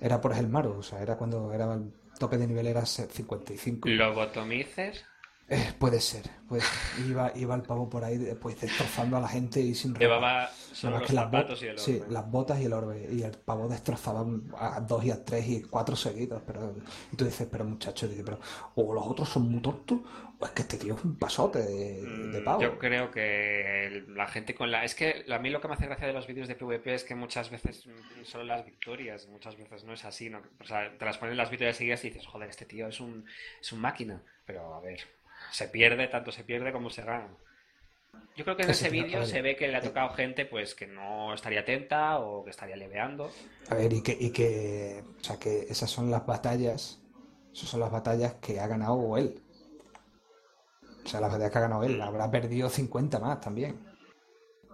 Era por el Maru, o sea, era cuando era el tope de nivel era 55. Lobotomices. Eh, puede ser, pues iba, iba el pavo por ahí pues destrozando a la gente y sin. Llevaba Nada solo más los que las, zapatos bo- y el sí, orbe. las botas y el orbe. Y el pavo destrozaba a dos y a tres y cuatro seguidos. Pero, y tú dices, pero muchacho, pero o los otros son muy tontos, o es que este tío es un pasote de, de Mm, pavo. Yo creo que la gente con la... Es que a mí lo que me hace gracia de los vídeos de PvP es que muchas veces mm, solo las victorias, muchas veces no es así, ¿no? O sea, te las ponen las victorias seguidas y dices, joder, este tío es un, es un máquina. Pero a ver, se pierde, tanto se pierde como se gana. Yo creo que en ese vídeo se ve que le ha tocado gente pues que no estaría atenta o que estaría leveando. A ver, y que, y que, o sea, que esas son las batallas, esas son las batallas que ha ganado él. O sea, las batallas que ha ganado él. Habrá perdido 50 más también.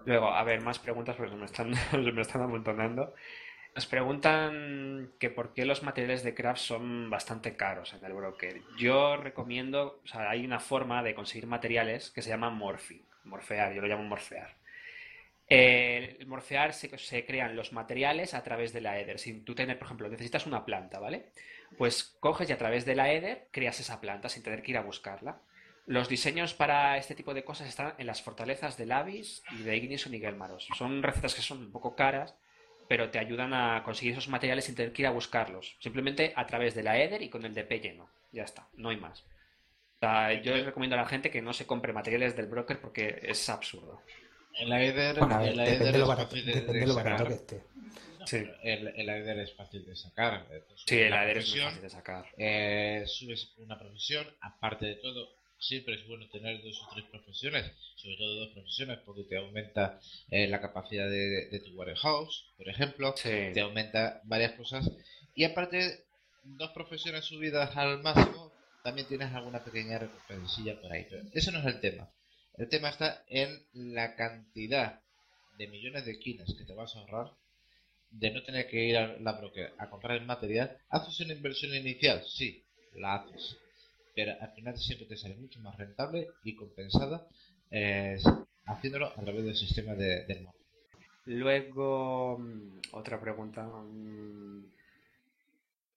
Luego, a ver, más preguntas porque me están, me están amontonando. Nos preguntan que por qué los materiales de craft son bastante caros en el broker. Yo recomiendo, o sea, hay una forma de conseguir materiales que se llama morphing, morfear, yo lo llamo morfear. el morfear se, crean los materiales a través de la Ether. Si tú tienes, por ejemplo, necesitas una planta, ¿vale? Pues coges y a través de la Ether creas esa planta sin tener que ir a buscarla. Los diseños para este tipo de cosas están en las fortalezas de Lavis y de Ignis y Gelmaros. Son recetas que son un poco caras, pero te ayudan a conseguir esos materiales sin tener que ir a buscarlos. Simplemente a través de la Ether y con el DP lleno. Ya está, no hay más. yo les recomiendo a la gente que no se compre materiales del broker porque es absurdo. En la Ether, depende, lo barato, que esté. sí. el, Ether es fácil de sacar. Sí, el Ether es muy fácil de sacar. Eh, subes una profesión, aparte de todo, siempre es bueno tener dos o tres profesiones, sobre todo dos profesiones, porque te aumenta eh, la capacidad de, tu warehouse, por ejemplo, te aumenta varias cosas. Y aparte, dos profesiones subidas al máximo, también tienes alguna pequeña recompensilla por ahí. Pero eso no es el tema. El tema está en la cantidad de millones de kinas que te vas a ahorrar de no tener que ir a la broker a comprar el material. ¿Haces una inversión inicial? Sí, la haces pero al final siempre te sale mucho más rentable y compensada eh, haciéndolo a través del sistema de, del móvil. Luego, mm, otra pregunta. Mm,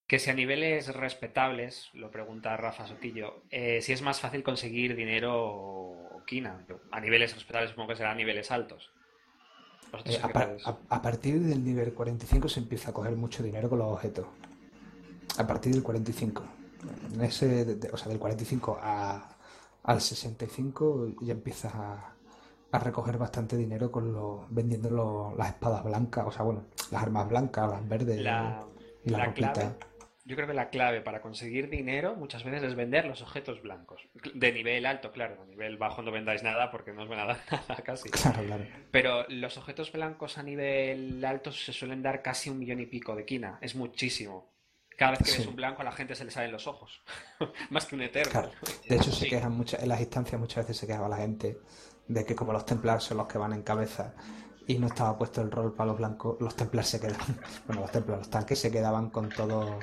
que si a niveles respetables, lo pregunta Rafa Sotillo, eh, si es más fácil conseguir dinero o quina. A niveles respetables supongo que será a niveles altos. Eh, a, partir del nivel 45 se empieza a coger mucho dinero con los objetos. A partir del 45 en ese, o sea, del 45 al 65 ya empiezas a, recoger bastante dinero con lo, vendiendo las espadas blancas, o sea, bueno, las armas blancas, las verdes la, y la, clave, Yo creo que la clave para conseguir dinero muchas veces es vender los objetos blancos. De nivel alto, claro, a nivel bajo no vendáis nada porque no os van a dar nada casi. Claro, claro. Pero los objetos blancos a nivel alto se suelen dar casi un millón y pico de quina. Es muchísimo. Cada vez que ves un blanco a la gente se le salen los ojos. Más que un eterno. De hecho, se quejan muchas, en las instancias muchas veces se quejaba la gente de que como los templars son los que van en cabeza y no estaba puesto el rol para los blancos, los templars se quedaban, bueno, los templars, los tanques se quedaban con todo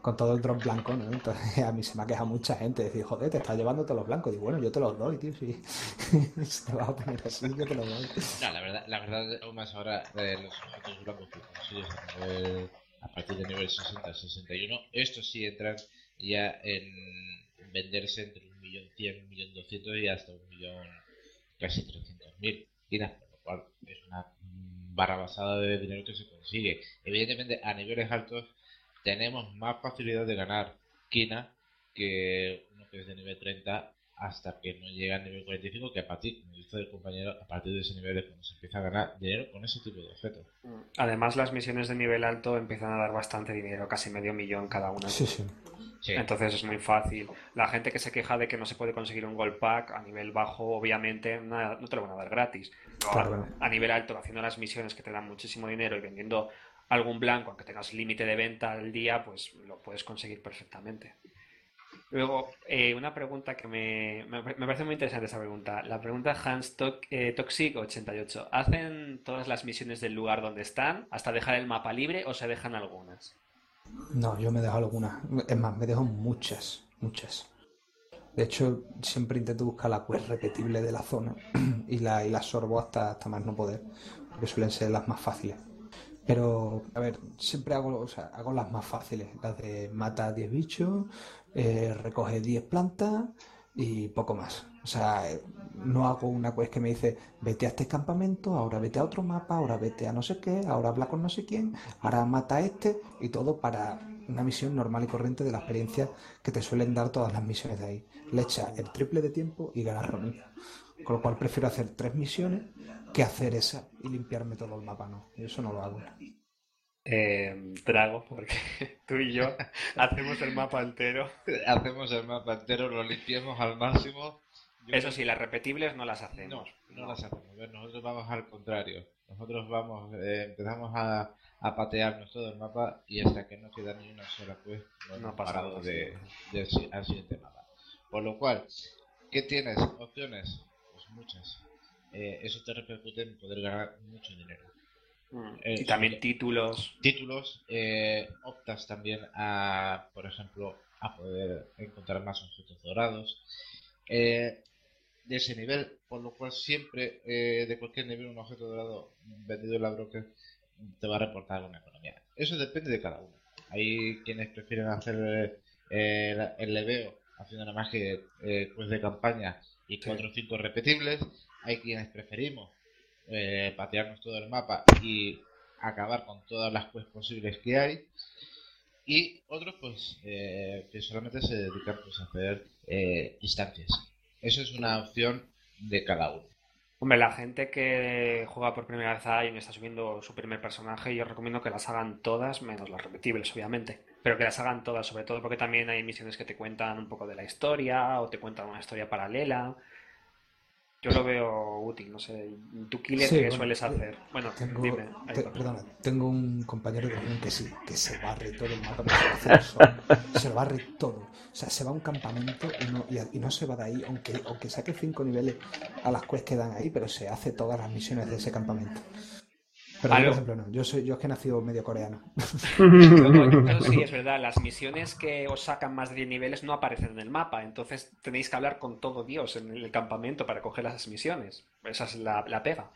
con todo el drop blanco, ¿no? Entonces a mí se me ha quejado mucha gente, decir, joder, te estás llevando todos los blancos. Digo, bueno, yo te los doy, tío, si, te vas a poner así, yo te los doy. No, la verdad, la verdad, aún más ahora de los objetos blancos que a partir del nivel 60-61. Estos sí entran ya en venderse entre un millón cien, un millón doscientos y hasta un millón casi trescientos mil por lo cual es una barra basada de dinero que se consigue. Evidentemente, a niveles altos tenemos más facilidad de ganar quina que uno que es de nivel 30 hasta que no llega al nivel 45, que a partir, el compañero, a partir de ese nivel es cuando se empieza a ganar dinero con ese tipo de objetos. Mm. Además, las misiones de nivel alto empiezan a dar bastante dinero, casi medio millón cada una. Sí, sí. Entonces es muy fácil. La gente que se queja de que no se puede conseguir un gold pack a nivel bajo, obviamente, no, te lo van a dar gratis. a, nivel alto, haciendo las misiones que te dan muchísimo dinero y vendiendo algún blanco, aunque tengas límite de venta al día, pues lo puedes conseguir perfectamente. Luego, eh, una pregunta que me, me, parece muy interesante esa pregunta. La pregunta Hans eh, Toxic 88. ¿Hacen todas las misiones del lugar donde están hasta dejar el mapa libre o se dejan algunas? No, yo me dejo algunas. Es más, me dejo muchas, muchas. De hecho, siempre intento buscar la quest repetible de la zona y la, y la sorbo hasta, hasta más no poder, porque suelen ser las más fáciles. Pero, a ver, siempre hago, o sea, hago las más fáciles, las de mata 10 bichos, eh, recoge 10 plantas y poco más. O sea, no hago una quest que me dice, vete a este campamento, ahora vete a otro mapa, ahora vete a no sé qué, ahora habla con no sé quién, ahora mata a este y todo para una misión normal y corriente de la experiencia que te suelen dar todas las misiones de ahí. Le echa el triple de tiempo y ganas mismo. Con lo cual prefiero hacer tres misiones que hacer esa y limpiarme todo el mapa, no. Eso no lo hago. Eh, Drago, porque tú y yo hacemos el mapa entero. Hacemos el mapa entero, lo limpiamos al máximo, Yo Eso creo- sí, las repetibles no las No, hacemos. no las hacemos. Nosotros vamos al contrario. Nosotros vamos, eh, empezamos a, a patearnos todo el mapa y hasta que no queda ni una sola pues no, No hemos pasa parado nada, de, si- al siguiente mapa. Por lo cual, ¿qué tienes? Opciones, pues muchas. Eh, eso te repercute en poder ganar mucho dinero. Mm. Eh, y también títulos. Títulos, eh, optas también a, por ejemplo, a poder encontrar más objetos dorados. Eh, de ese nivel, por lo cual siempre eh, de cualquier nivel un objeto dorado vendido en la broker te va a reportar una economía. Eso depende de cada uno. Hay quienes prefieren hacer eh, el leveo haciendo nada más que eh, quest de campaña y cuatro o cinco repetibles. Hay quienes preferimos eh, patearnos todo el mapa y acabar con todas las quests posibles que hay. Y otros pues eh, que solamente se dedican pues, a hacer eh. Eso es una opción de cada uno. Hombre, la gente que juega por primera vez a Ion y está subiendo su primer personaje, yo recomiendo que las hagan todas, menos las repetibles, obviamente. Pero que las hagan todas, sobre todo porque también hay misiones que te cuentan un poco de la historia o te cuentan una historia paralela. Yo lo veo útil, no sé. ¿Tú, Killer, Sí, qué bueno, sueles hacer? Bueno, Tengo, dime. te- perdona, tengo un compañero de reunión que sí, que se barre todo el mapa, se lo se barre todo. O sea, se va a un campamento y no, y, y no se va de ahí, aunque, aunque saque cinco niveles a las quests que dan ahí, pero se hace todas las misiones de ese campamento. Pero yo, por ejemplo, no. Yo soy, yo es que he nacido medio coreano. Sí, es verdad, las misiones que os sacan más de 10 niveles no aparecen en el mapa, entonces tenéis que hablar con todo Dios en el campamento para coger las misiones. Esa es la, la pega.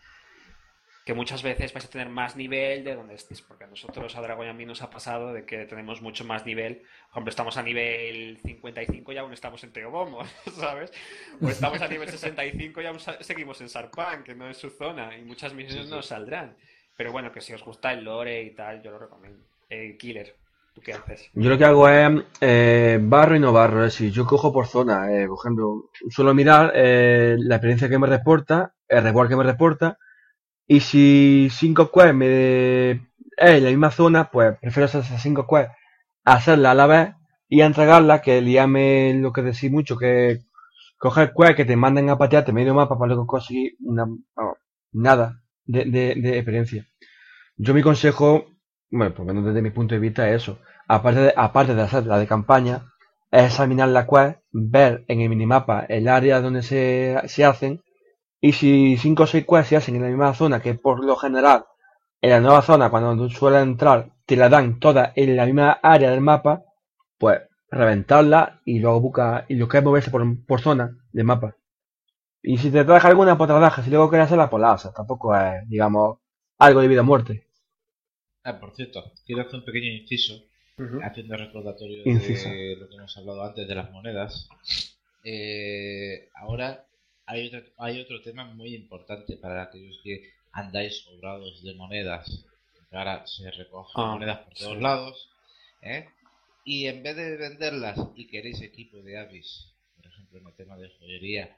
Que muchas veces vais a tener más nivel de donde estéis, porque a nosotros, a Dragon y a mí nos ha pasado de que tenemos mucho más nivel. Por ejemplo, estamos a nivel 55 y aún estamos en Teobomo, ¿sabes? O estamos a nivel 65 y aún seguimos en Sarpan, que no es su zona, y muchas misiones Sí, sí. no saldrán. Pero bueno, que si os gusta el lore y tal, yo lo recomiendo. Eh, Killer, ¿tú qué haces? Yo lo que hago es eh, barro y no barro. Es decir, yo cojo por zona. eh, por ejemplo, suelo mirar eh, la experiencia que me reporta, el reward que me reporta. Y si 5 quests me es en la misma zona, pues prefiero hacer esas 5 quests, hacerlas a la vez y entregarlas, que liame lo que decís mucho, que coger quests que te manden a patearte medio mapa para luego conseguir una, nada de, de, de experiencia. Yo mi consejo, bueno, por lo desde mi punto de vista es eso. Aparte de, aparte de hacer la de campaña, es examinar la quest, ver en el minimapa el área donde se, se hacen y si 5 o 6 quests se hacen en la misma zona, que por lo general en la nueva zona cuando tú sueles entrar te la dan todas en la misma área del mapa, pues reventarla y luego busca y lo que es moverse por, zona del mapa. Y si te traes alguna, pues te la dejas. Si luego quieres hacerla, pues la haces. Tampoco es, digamos, algo de vida o muerte. Ah, por cierto, quiero hacer un pequeño inciso haciendo recordatorio Inciso. de lo que hemos hablado antes de las monedas. Eh, ahora hay otro, hay otro tema muy importante para aquellos que andáis sobrados de monedas. Ahora se recogen Ah, monedas por todos sí. lados. ¿eh? Y en vez de venderlas y queréis equipo de avis, por ejemplo en el tema de joyería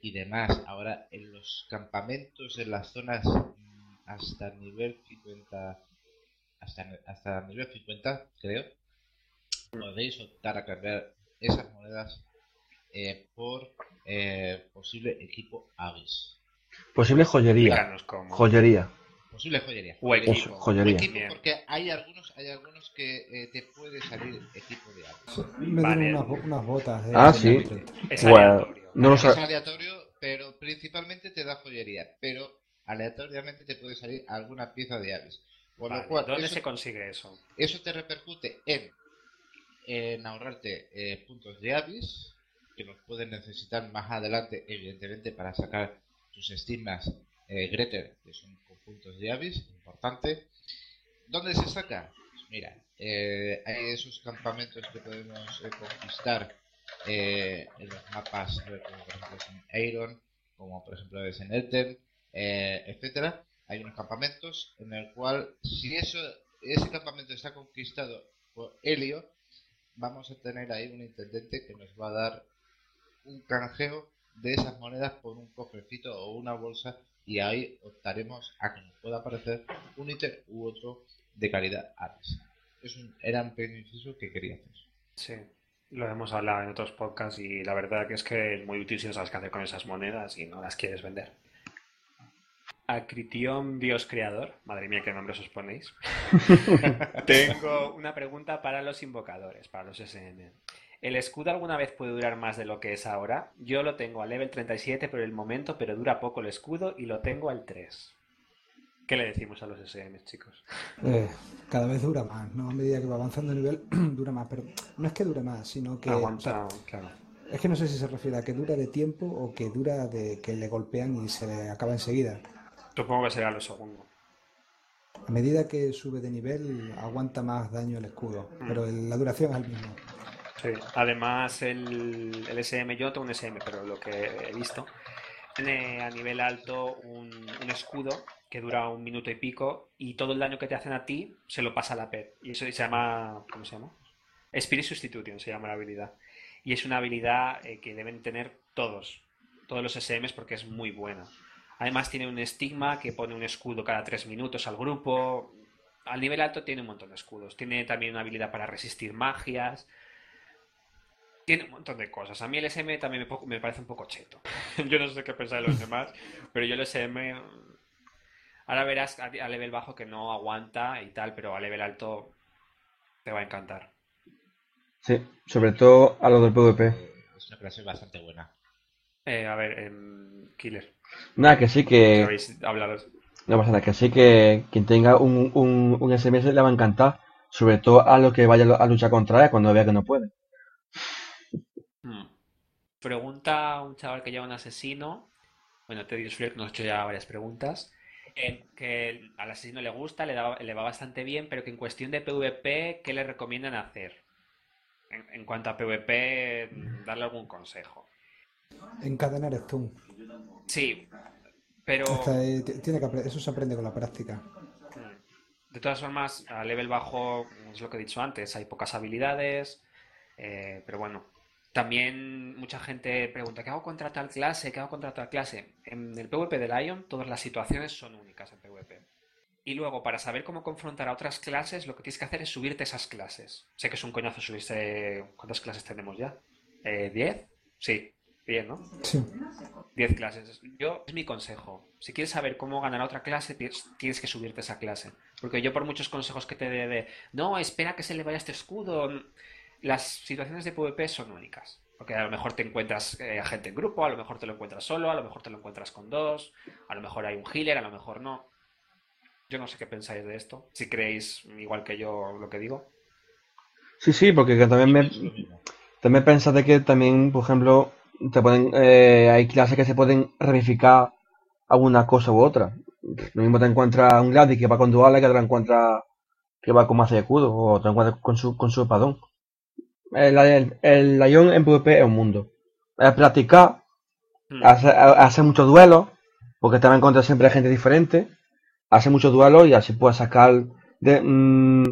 y demás, ahora en los campamentos, en las zonas mm, hasta el nivel 50 hasta, hasta el nivel 50, creo, podéis optar a cambiar esas monedas eh, por eh, posible equipo Avis. Posible joyería. Cómo. Joyería. Posible joyería. O equipo. Eso, joyería. O equipo, Bien. porque hay algunos, hay algunos que eh, te puede salir equipo de Avis. Me Vale. dieron unas, unas botas. de- Ah, sí. 30. Es Bueno, aleatorio. no lo Es aleatorio, pero principalmente te da joyería. Pero aleatoriamente te puede salir alguna pieza de Avis. Por Vale, lo cual, ¿Dónde eso- se consigue eso? Eso te repercute en, en ahorrarte eh, puntos de Avis, que los puedes necesitar más adelante, evidentemente, para sacar tus estigmas eh, Greter, que son conjuntos de Avis, importante. ¿Dónde se saca? Pues mira, eh, hay esos campamentos que podemos eh, conquistar eh, en los mapas, como por ejemplo en Eiron, como por ejemplo es en Elten, etcétera. Hay unos campamentos en el cual, si eso ese campamento está conquistado por Helio, vamos a tener ahí un intendente que nos va a dar un canjeo de esas monedas por un cofrecito o una bolsa y ahí optaremos a que nos pueda aparecer un ítem u otro de calidad Ares. Es un, era un pequeño inciso que quería hacer. Sí. Lo hemos hablado en otros podcasts y la verdad que es que es muy útil si no sabes qué hacer con esas monedas y no las quieres vender. Acritión Dios Creador, madre mía, qué nombres os ponéis. Tengo una pregunta para los invocadores, para los SM. ¿El escudo alguna vez puede durar más de lo que es ahora? Yo lo tengo a level 37 por el momento, pero dura poco el escudo y lo tengo al 3. ¿Qué le decimos a los SM, chicos? Eh, cada vez dura más, ¿no? A medida que va avanzando el nivel, dura más. Pero no es que dure más, sino que. Aguanta, claro. Es que no sé si se refiere a que dura de tiempo o que dura de que le golpean y se le acaba enseguida. Supongo que será lo segundo. A medida que sube de nivel, aguanta más daño el escudo, Mm. pero la duración es el mismo. Sí. Además, el, el SM, yo no tengo un SM, pero lo que he visto, tiene a nivel alto un, un escudo que dura un minuto y pico y todo el daño que te hacen a ti se lo pasa a la PET. Y eso se llama, ¿cómo se llama? Spirit Substitution se llama la habilidad. Y es una habilidad eh, que deben tener todos, todos los SMs porque es muy buena. Además tiene un estigma que pone un escudo cada tres minutos al grupo. Al nivel alto tiene un montón de escudos. Tiene también una habilidad para resistir magias. Tiene un montón de cosas. A mí el SM también me, parece un poco cheto. Yo no sé qué pensar de los demás, pero yo el SM... Ahora verás a, a level bajo que no aguanta y tal, pero a level alto te va a encantar. Sí, sobre todo a lo del PvP. Eh, Es una clase bastante buena. Eh, a ver, em, Killer, Nada, que sí que que... habéis hablado. No pasa nada, que sí que quien tenga un, un, un SMS le va a encantar. Sobre todo a lo que vaya a luchar contra él cuando vea que no puede. Hmm. Pregunta a un chaval que lleva un asesino. Bueno, Tedious Flirt nos ha hecho ya varias preguntas. eh, que al asesino le gusta, le, da- le va bastante bien, pero que en cuestión de PvP, ¿qué le recomiendan hacer? En, en cuanto a PvP, darle algún consejo. Encadenar stun. Sí, pero eh, tiene que eso se aprende con la práctica. mm, de todas formas, a level bajo, es lo que he dicho antes, hay pocas habilidades, eh, pero bueno. También mucha gente pregunta, ¿qué hago contra tal clase? ¿Qué hago contra tal clase? En el PvP de Lion, todas las situaciones son únicas en PvP. Y luego, para saber cómo confrontar a otras clases, lo que tienes que hacer es subirte esas clases. Sé que es un coñazo subirse... ¿Cuántas clases tenemos ya? Eh, ¿10? Sí, 10, ¿no? Sí. 10 clases. Yo, es mi consejo. Si quieres saber cómo ganar a otra clase, tienes que subirte esa clase. Porque yo, por muchos consejos que te dé de, no, espera que se le vaya este escudo, las situaciones de PvP son únicas. Porque a lo mejor te encuentras eh, gente en grupo, a lo mejor te lo encuentras solo, a lo mejor te lo encuentras con dos, a lo mejor hay un healer, a lo mejor no. Yo no sé qué pensáis de esto. Si creéis igual que yo lo que digo. Sí, sí, porque que también me, también pensad de que también, por ejemplo, te pueden, eh, hay clases que se pueden ramificar a una cosa u otra. Lo mismo te encuentras un Gladi que va con duales que te lo encuentras que va con mazo de escudo o te encuentras con su, con su espadón. El, el, el Lion en PvP es un mundo. Es practicar, Hmm. hacer, hacer muchos duelos, porque te vas a encontrar siempre gente diferente, hacer muchos duelos y así puedes sacar de, mm,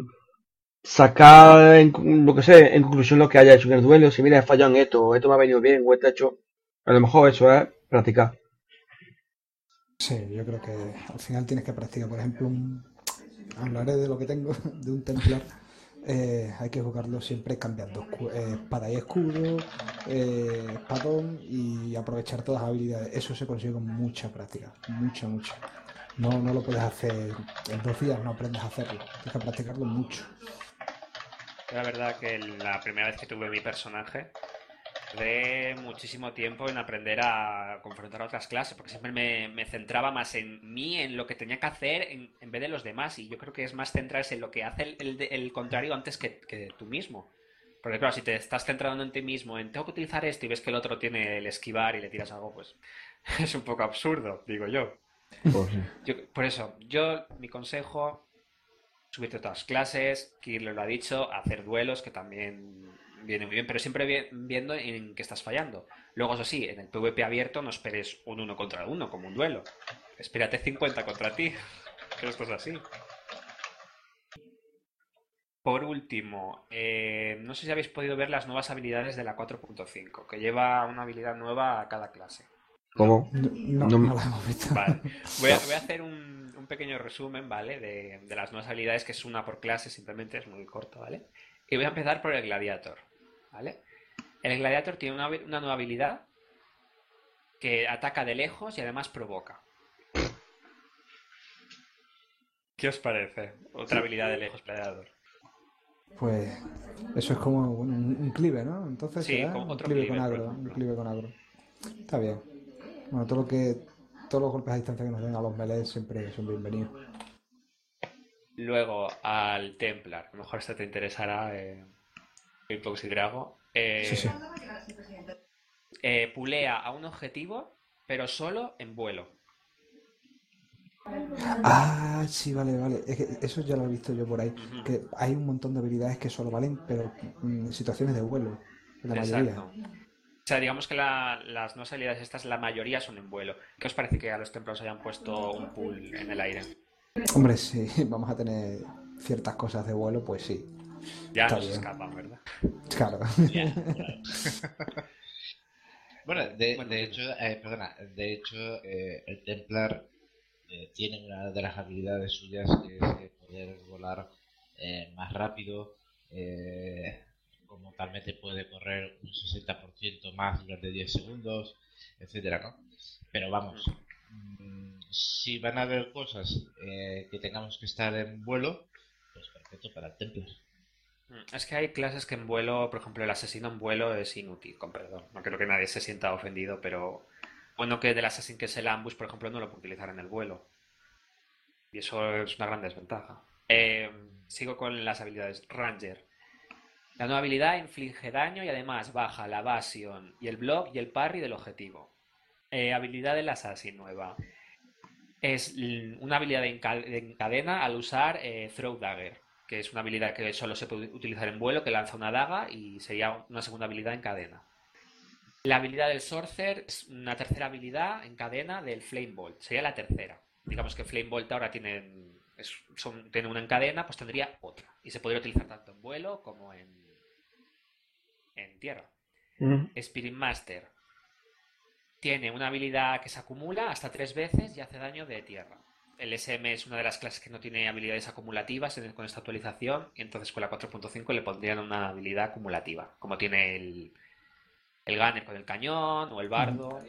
sacar en, lo que sé, en conclusión lo que haya hecho en el duelo, si mira he fallado en esto, o esto me ha venido bien, o esto ha hecho, a lo mejor eso es practicar. Sí, yo creo que al final tienes que practicar. Por ejemplo, un... hablaré de lo que tengo, de un templar. Eh, hay que jugarlo siempre cambiando eh, espada y escudo, eh, espadón y aprovechar todas las habilidades. Eso se consigue con mucha práctica, mucha, mucha. No, no lo puedes hacer en dos días, no aprendes a hacerlo. Tienes que practicarlo mucho. La verdad que la primera vez que tuve mi personaje, tardé muchísimo tiempo en aprender a confrontar a otras clases, porque siempre me, me centraba más en mí, en lo que tenía que hacer, en, en vez de los demás. Y yo creo que es más centrarse en lo que hace el, el contrario antes que, que tú mismo. Porque claro, si te estás centrando en ti mismo, en tengo que utilizar esto y ves que el otro tiene el esquivar y le tiras algo, pues es un poco absurdo, digo yo. Pues. Yo- por eso, yo, mi consejo, subirte a todas las clases, Kirlo lo ha dicho, hacer duelos, que también viene muy bien, pero siempre vi- viendo en qué estás fallando. Luego, eso sí, en el PvP abierto no esperes un uno contra uno, como un duelo. Espérate 50 contra ti, que esto es así. Por último, eh, no sé si habéis podido ver las nuevas habilidades de la 4.5, que lleva una habilidad nueva a cada clase. ¿Cómo? No, no, No-. Vale. Voy a, voy a hacer un, un pequeño resumen, ¿vale? De, de las nuevas habilidades, que es una por clase, simplemente es muy corto, ¿vale? Y voy a empezar por el Gladiator, ¿vale? El Gladiator tiene una, una nueva habilidad que ataca de lejos y además provoca. ¿Qué os parece? Otra habilidad de lejos Gladiator. Pues eso es como un, un clive, ¿no? Entonces Sí, como un otro clive clive, con agro, un clive con agro. Está bien. Bueno, todo lo que todos los golpes a distancia que nos den a los melees siempre son bienvenidos. Luego al Templar. A lo mejor este te interesará, eh, y Drago. Eh, Sí, sí. eh, pulea a un objetivo, pero solo en vuelo. Ah, sí, vale, vale. Es que eso ya lo he visto yo por ahí. Que hay un montón de habilidades que solo valen, pero en situaciones de vuelo. La mayoría. Exacto. O sea, digamos que la- las nuevas habilidades estas, la mayoría son en vuelo. ¿Qué os parece que a los templos hayan puesto un pool en el aire? Hombre, sí, vamos a tener ciertas cosas de vuelo, pues sí. Ya Está nos bien. escapan, ¿verdad? Claro. Ya, claro. bueno, de, Bueno, de dime. hecho, eh, perdona, de hecho, eh, el Templar eh, tiene una de las habilidades suyas que es eh, poder volar eh, más rápido, eh, como talmente puede correr un 60% más durante 10 segundos, etcétera, ¿no? Pero vamos, mm, si van a haber cosas eh, que tengamos que estar en vuelo, pues perfecto para el Templar. Mm, Es que hay clases que en vuelo, por ejemplo, el asesino en vuelo es inútil, con perdón. No creo que nadie se sienta ofendido, pero bueno que del asesino que es el ambush, por ejemplo, no lo puede utilizar en el vuelo. Y eso es una gran desventaja. Eh, sigo con las habilidades. Ranger. La nueva habilidad inflige daño y además baja la evasión y el block y el parry del objetivo. Eh, habilidad del assassin nueva. Es una habilidad de encadena al usar eh, Throw Dagger, que es una habilidad que solo se puede utilizar en vuelo, que lanza una daga y sería una segunda habilidad en cadena. La habilidad del Sorcerer es una tercera habilidad en cadena del Flame Bolt. Sería la tercera. Digamos que Flame Bolt ahora tiene, es- son- tiene una en cadena, pues tendría otra. Y se podría utilizar tanto en vuelo como en, en tierra. Spirit Master tiene una habilidad que se acumula hasta tres veces y hace daño de tierra. El SM es una de las clases que no tiene habilidades acumulativas en- con esta actualización y entonces con la 4.5 le pondrían una habilidad acumulativa, como tiene el, el Gunner con el cañón o el Bardo.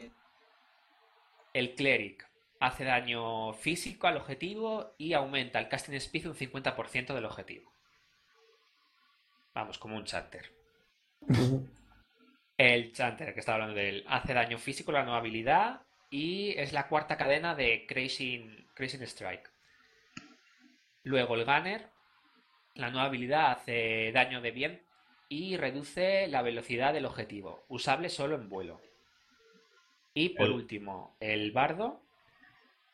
El Cleric hace daño físico al objetivo y aumenta el casting speed un 50% del objetivo. Vamos, como un chanter. El Chanter, que estaba hablando de él, hace daño físico, la nueva habilidad, y es la cuarta cadena de Crazing, Crazing Strike. Luego el Gunner, la nueva habilidad hace daño de bien y reduce la velocidad del objetivo, usable solo en vuelo. Y por El- último, el Bardo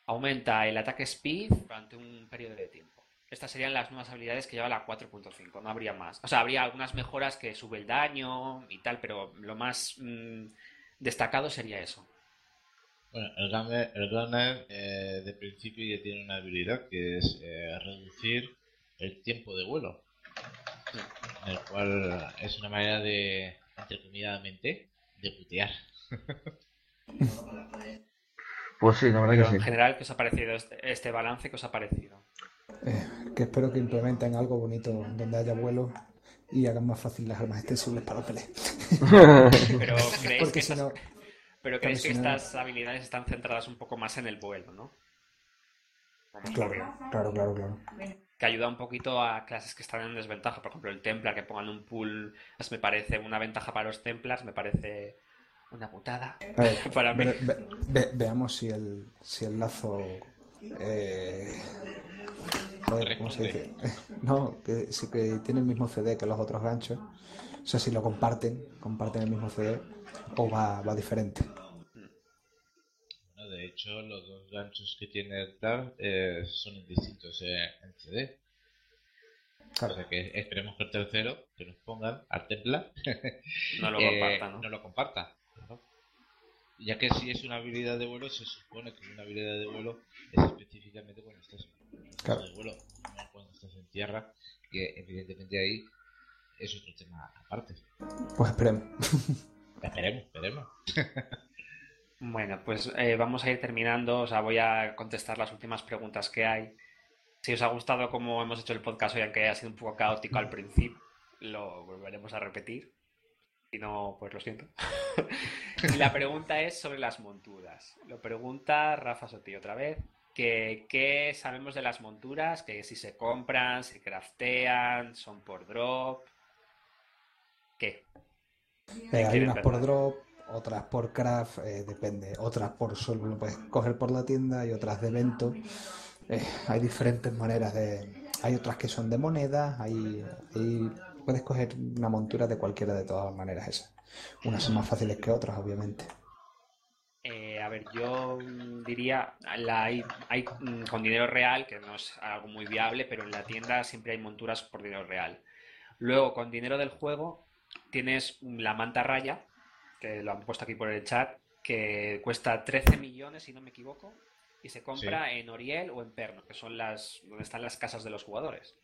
aumenta el ataque speed durante un periodo de tiempo. Estas serían las nuevas habilidades que lleva la 4.5, no habría más. O sea, habría algunas mejoras que sube el daño y tal, pero lo más mm, destacado sería eso. Bueno, el Gunner, el Gunner, eh, de principio ya tiene una habilidad que es eh, reducir el tiempo de vuelo, en el cual es una manera de, entrecomilladamente, de putear. Pues sí, la verdad Pero que en sí. general, ¿qué os ha parecido este, este balance? ¿Qué os ha parecido? Eh, que espero que implementen algo bonito donde haya vuelo y hagan más fácil las armas extensibles para los peleas. Pero creéis que Porque si estas, no, pero creéis que estas habilidades están centradas un poco más en el vuelo, ¿no? Claro, claro, claro, claro. que ayuda un poquito a clases que están en desventaja. Por ejemplo, el Templar, que pongan un pool, pues me parece una ventaja para los Templars, me parece una putada A ver, para mí. ve- ve- ve- veamos si el, si el lazo. eh, joder, ¿cómo se dice? No, que sí que tiene el mismo CD que los otros ganchos. O sea, si lo comparten, comparten el mismo CD, o va, va diferente. Bueno, de hecho, los dos ganchos que tiene el eh, son distintos eh, en CD. O Claro. sea que esperemos que el tercero, que nos pongan al Templar, No lo eh, compartan, ¿no? no lo comparta. Ya que si es una habilidad de vuelo, se supone que una habilidad de vuelo es específicamente cuando estás en Claro. de vuelo, no cuando estás en tierra, que evidentemente ahí es otro tema aparte. Pues esperemos. Esperemos, esperemos. Bueno, pues eh, vamos a ir terminando. O sea, voy a contestar las últimas preguntas que hay. Si os ha gustado cómo hemos hecho el podcast hoy, aunque haya sido un poco caótico al principio, lo volveremos a repetir. Si no, pues lo siento. y la pregunta es sobre las monturas. Lo pregunta Rafa Soti otra vez. Que, ¿Qué sabemos de las monturas? Que si se compran, se craftean, son por drop. ¿Qué? Eh, hay unas por drop, otras por craft, eh, depende. Otras por solo lo puedes coger por la tienda y otras de evento. Eh, hay diferentes maneras de. Hay otras que son de moneda, hay, hay- puedes coger una montura de cualquiera de todas las maneras esas. Unas son más fáciles que otras, obviamente. Eh, a ver, yo diría, la hay, hay, mm, con dinero real, que no es algo muy viable, pero en la tienda siempre hay monturas por dinero real. Luego, con dinero del juego, tienes la manta raya, que lo han puesto aquí por el chat, que cuesta 13 millones, si no me equivoco, y se compra en Oriel o en Perno, que son las donde están las casas de los jugadores.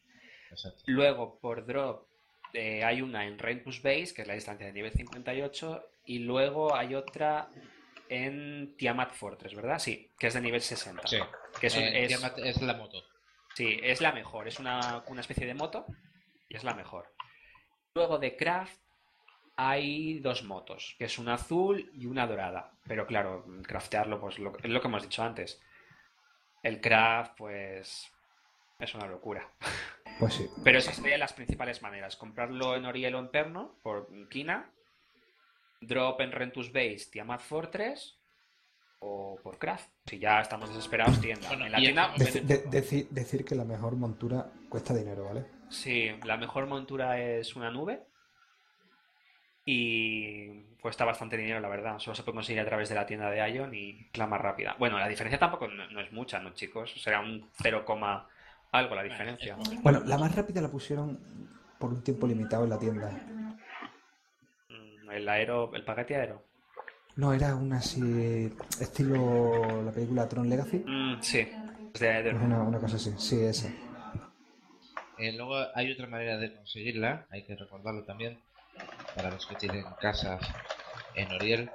Exacto. Luego, por drop, eh, hay una en Rentus Base, que es la distancia de nivel 58, y luego hay otra en Tiamat Fortress, ¿verdad? Sí, que es de nivel 60. Sí. Que es, un- Eh, es- Tiamat es la moto. sí, es la mejor, es una, una especie de moto y es la mejor. Luego de Craft hay dos motos, que es una azul y una dorada. Pero claro, craftearlo, pues lo, es lo que hemos dicho antes. El craft, pues, es una locura. Pues sí. Pero esas serían las principales maneras. Comprarlo en Oriel o en Perno, por Kina. Drop en Rentus Base, Tiamat Fortress. O por Craft. Si ya estamos desesperados, tienda. Bueno, en la tienda, en- Deci- de- deci- decir que la mejor montura cuesta dinero, ¿vale? Sí, la mejor montura es una nube. Y cuesta bastante dinero, la verdad. Solo se puede conseguir a través de la tienda de Ion y la más rápida. Bueno, la diferencia tampoco no, no es mucha, ¿no, chicos? Será un 0, algo la diferencia. Bueno, la más rápida la pusieron por un tiempo limitado en la tienda. Mm, El aero, el paquete aero. No, era una así, estilo la película Tron Legacy. Mm, sí, es de Aero. Pues una, una cosa así, sí, esa. Eh, luego hay otra manera de conseguirla, hay que recordarlo también, para los que tienen casas en Oriel,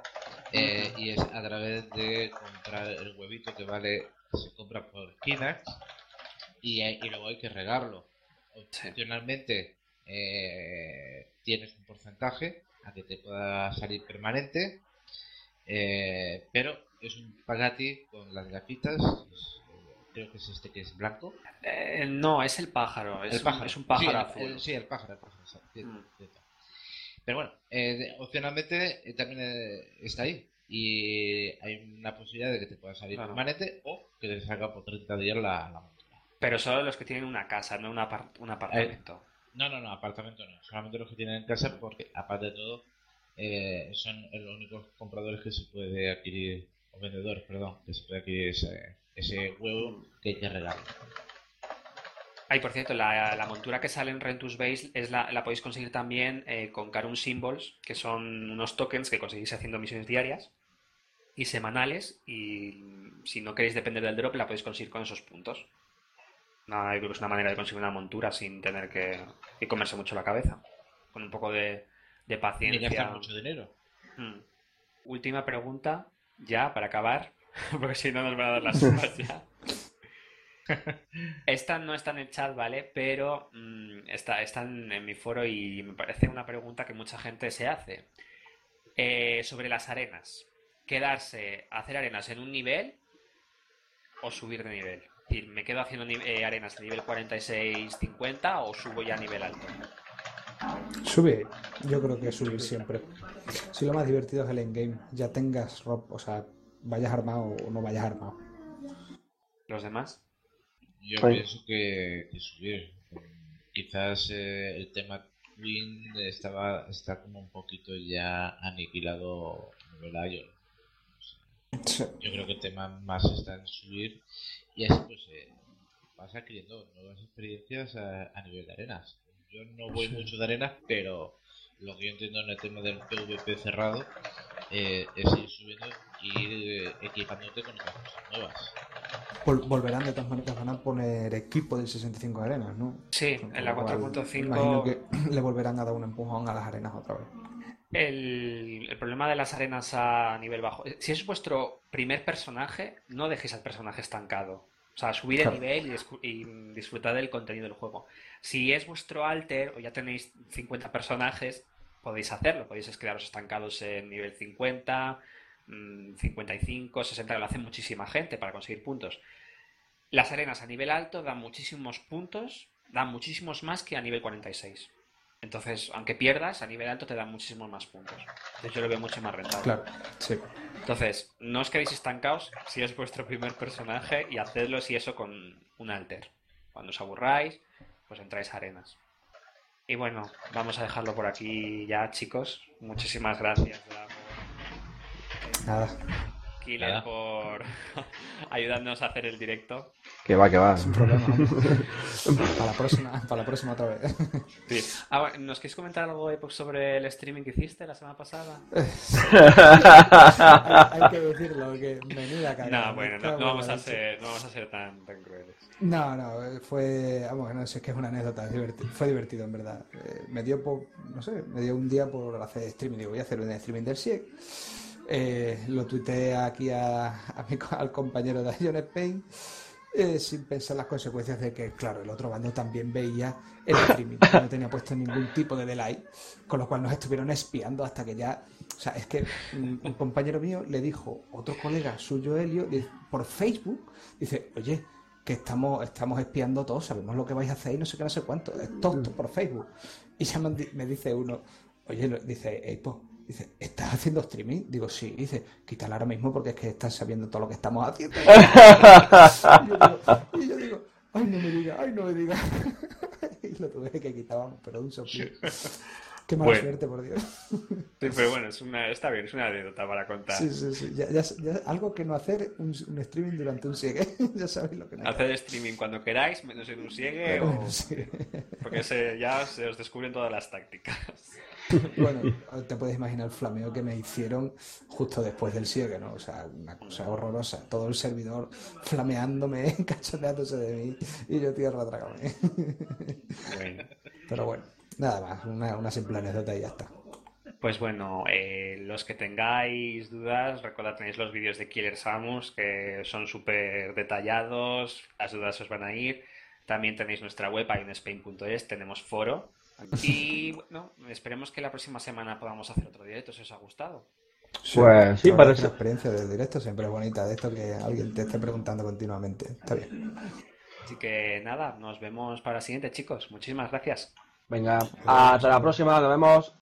eh, y es a través de comprar el huevito que vale, se compra por Kinax, y, luego hay que regarlo. Opcionalmente eh, tienes un porcentaje a que te pueda salir permanente, pero es un pagati con las gafitas, creo que es este que es blanco. Eh, no, es el pájaro. Es, El pájaro. Un, es un pájaro sí, el- sí, el pájaro, el pájaro, Mm. Pero bueno, eh, opcionalmente eh, también eh, está ahí. Y hay una posibilidad de que te pueda salir Claro. permanente o que te salga por 30 días la, la montura. Pero solo los que tienen una casa, no un, apar- un apartamento. No, no, no, apartamento no. Solamente los que tienen en casa porque, aparte de todo, eh, son los únicos compradores que se puede adquirir, o vendedores, perdón, que se puede adquirir ese, ese huevo que hay que regalar. Ay, por cierto, la, la montura que sale en Rentus Base es la, la podéis conseguir también eh, con Carum Symbols, que son unos tokens que conseguís haciendo misiones diarias y semanales. Y si no queréis depender del drop, la podéis conseguir con esos puntos. Nada, yo creo que es una manera de conseguir una montura sin tener que, que comerse mucho la cabeza. Con un poco de, de paciencia. gastar mucho dinero. Hmm. Última pregunta, ya para acabar, porque si no nos van a dar las uvas ya. Esta no está en el chat, ¿vale? Pero mm, está, está en, en mi foro y me parece una pregunta que mucha gente se hace. Eh, sobre las arenas. ¿Quedarse, hacer arenas en un nivel o subir de nivel? Es decir, ¿me quedo haciendo eh, arenas de nivel 46-50 o subo ya a nivel alto? Subir, yo creo que subir siempre. Si lo más divertido es el endgame, ya tengas rob, o sea, vayas armado o no vayas armado. ¿Los demás? Yo Pues- pienso que, que subir. Quizás eh, el tema Twin estaba está como un poquito ya aniquilado a nivel. Sí. Yo creo que el tema más está en subir y así pues eh, vas adquiriendo nuevas experiencias a, a nivel de arenas. Yo no voy Sí. mucho de arenas, pero lo que yo entiendo en el tema del PvP cerrado eh, es ir subiendo y ir eh, equipándote con otras cosas nuevas. Vol- volverán de todas maneras, van a poner equipo del 65 arenas, ¿no? Sí, Con en la lo cual, 4.5 Imagino que le volverán a dar un empujón a las arenas otra vez. El, el problema de las arenas a nivel bajo. eh, Si es vuestro primer personaje, no dejéis al personaje estancado. O sea, subid de Claro. nivel y, y disfrutad del contenido del juego. Si es vuestro alter o ya tenéis 50 personajes, podéis hacerlo. Podéis quedaros estancados en nivel 50, 55, 60, lo hace muchísima gente para conseguir puntos. Las arenas a nivel alto dan muchísimos puntos, dan muchísimos más que a nivel 46. Entonces, aunque pierdas, a nivel alto te dan muchísimos más puntos. Entonces yo lo veo mucho más rentable. Claro, sí. Entonces, no os quedéis estancados si es vuestro primer personaje y hacedlo si eso con un alter. Cuando os aburráis, pues entráis a arenas. Y bueno, vamos a dejarlo por aquí ya, chicos. Muchísimas gracias. Nada. Killer Nada. por ayudarnos a hacer el directo. Que va, que va. Sin problema. para la próxima, para la próxima otra vez. Sí. Ah, bueno, ¿Nos queréis comentar algo Epoch, sobre el streaming que hiciste la semana pasada? hay, hay que decirlo, que menuda cagada. No, bueno, no, no vamos a ser, no vamos a ser tan, tan crueles. No, no, fue, vamos, no sé, es que es una anécdota, es diverti- fue divertido en verdad. Eh, me dio por, no sé, me dio un día por hacer streaming, digo, voy a hacer un streaming del SIEC. Eh, lo tuiteé aquí a, a mi al compañero de Ion Spain, eh, sin pensar las consecuencias de que, claro, el otro bando también veía el streaming, no tenía puesto ningún tipo de delay, con lo cual nos estuvieron espiando hasta que ya, o sea, es que un compañero mío le dijo, otro colega suyo, Helio, por Facebook, dice, oye, que estamos, estamos espiando todos, sabemos lo que vais a hacer y no sé qué, no sé cuánto, es todo, por Facebook. Y ya me, me dice uno, oye, dice, "Ey, po", dice, ¿estás haciendo streaming? Digo, sí, dice, quítala ahora mismo porque es que estás sabiendo todo lo que estamos haciendo. y, yo digo, y yo digo, ay, no me digas, ay, no me digas. y lo tuve que quitar, vamos, pero de un soplillo. Qué mala Bueno. suerte, por Dios. Sí, pero bueno, es una, está bien, es una anécdota para contar. Sí, sí, sí. Ya, ya- ya- algo que no hacer un, un streaming durante un sigue. ya sabéis lo que no. Hacer streaming cuando queráis, menos en un siegue o... Porque se- ya se os descubren todas las tácticas. Bueno, te puedes imaginar el flameo que me hicieron justo después del siegue, ¿no? O sea, una cosa horrorosa. Todo el servidor flameándome, cachondeándose de mí y yo tierra trágame. Bueno. Pero bueno, nada más, una, una simple anécdota y ya está. Pues bueno, eh, los que tengáis dudas, recordad tenéis los vídeos de Killer Samus que son súper detallados, las dudas os van a ir. También tenéis nuestra web, ionspain.es, tenemos foro. Y bueno, esperemos que la próxima semana podamos hacer otro directo, si os ha gustado. Pues sí, la verdad parece- es que La experiencia del directo siempre es bonita, de esto que alguien te esté preguntando continuamente. Está bien. Así que nada, nos vemos para la siguiente, chicos. Muchísimas gracias. Venga, hasta la próxima, nos vemos.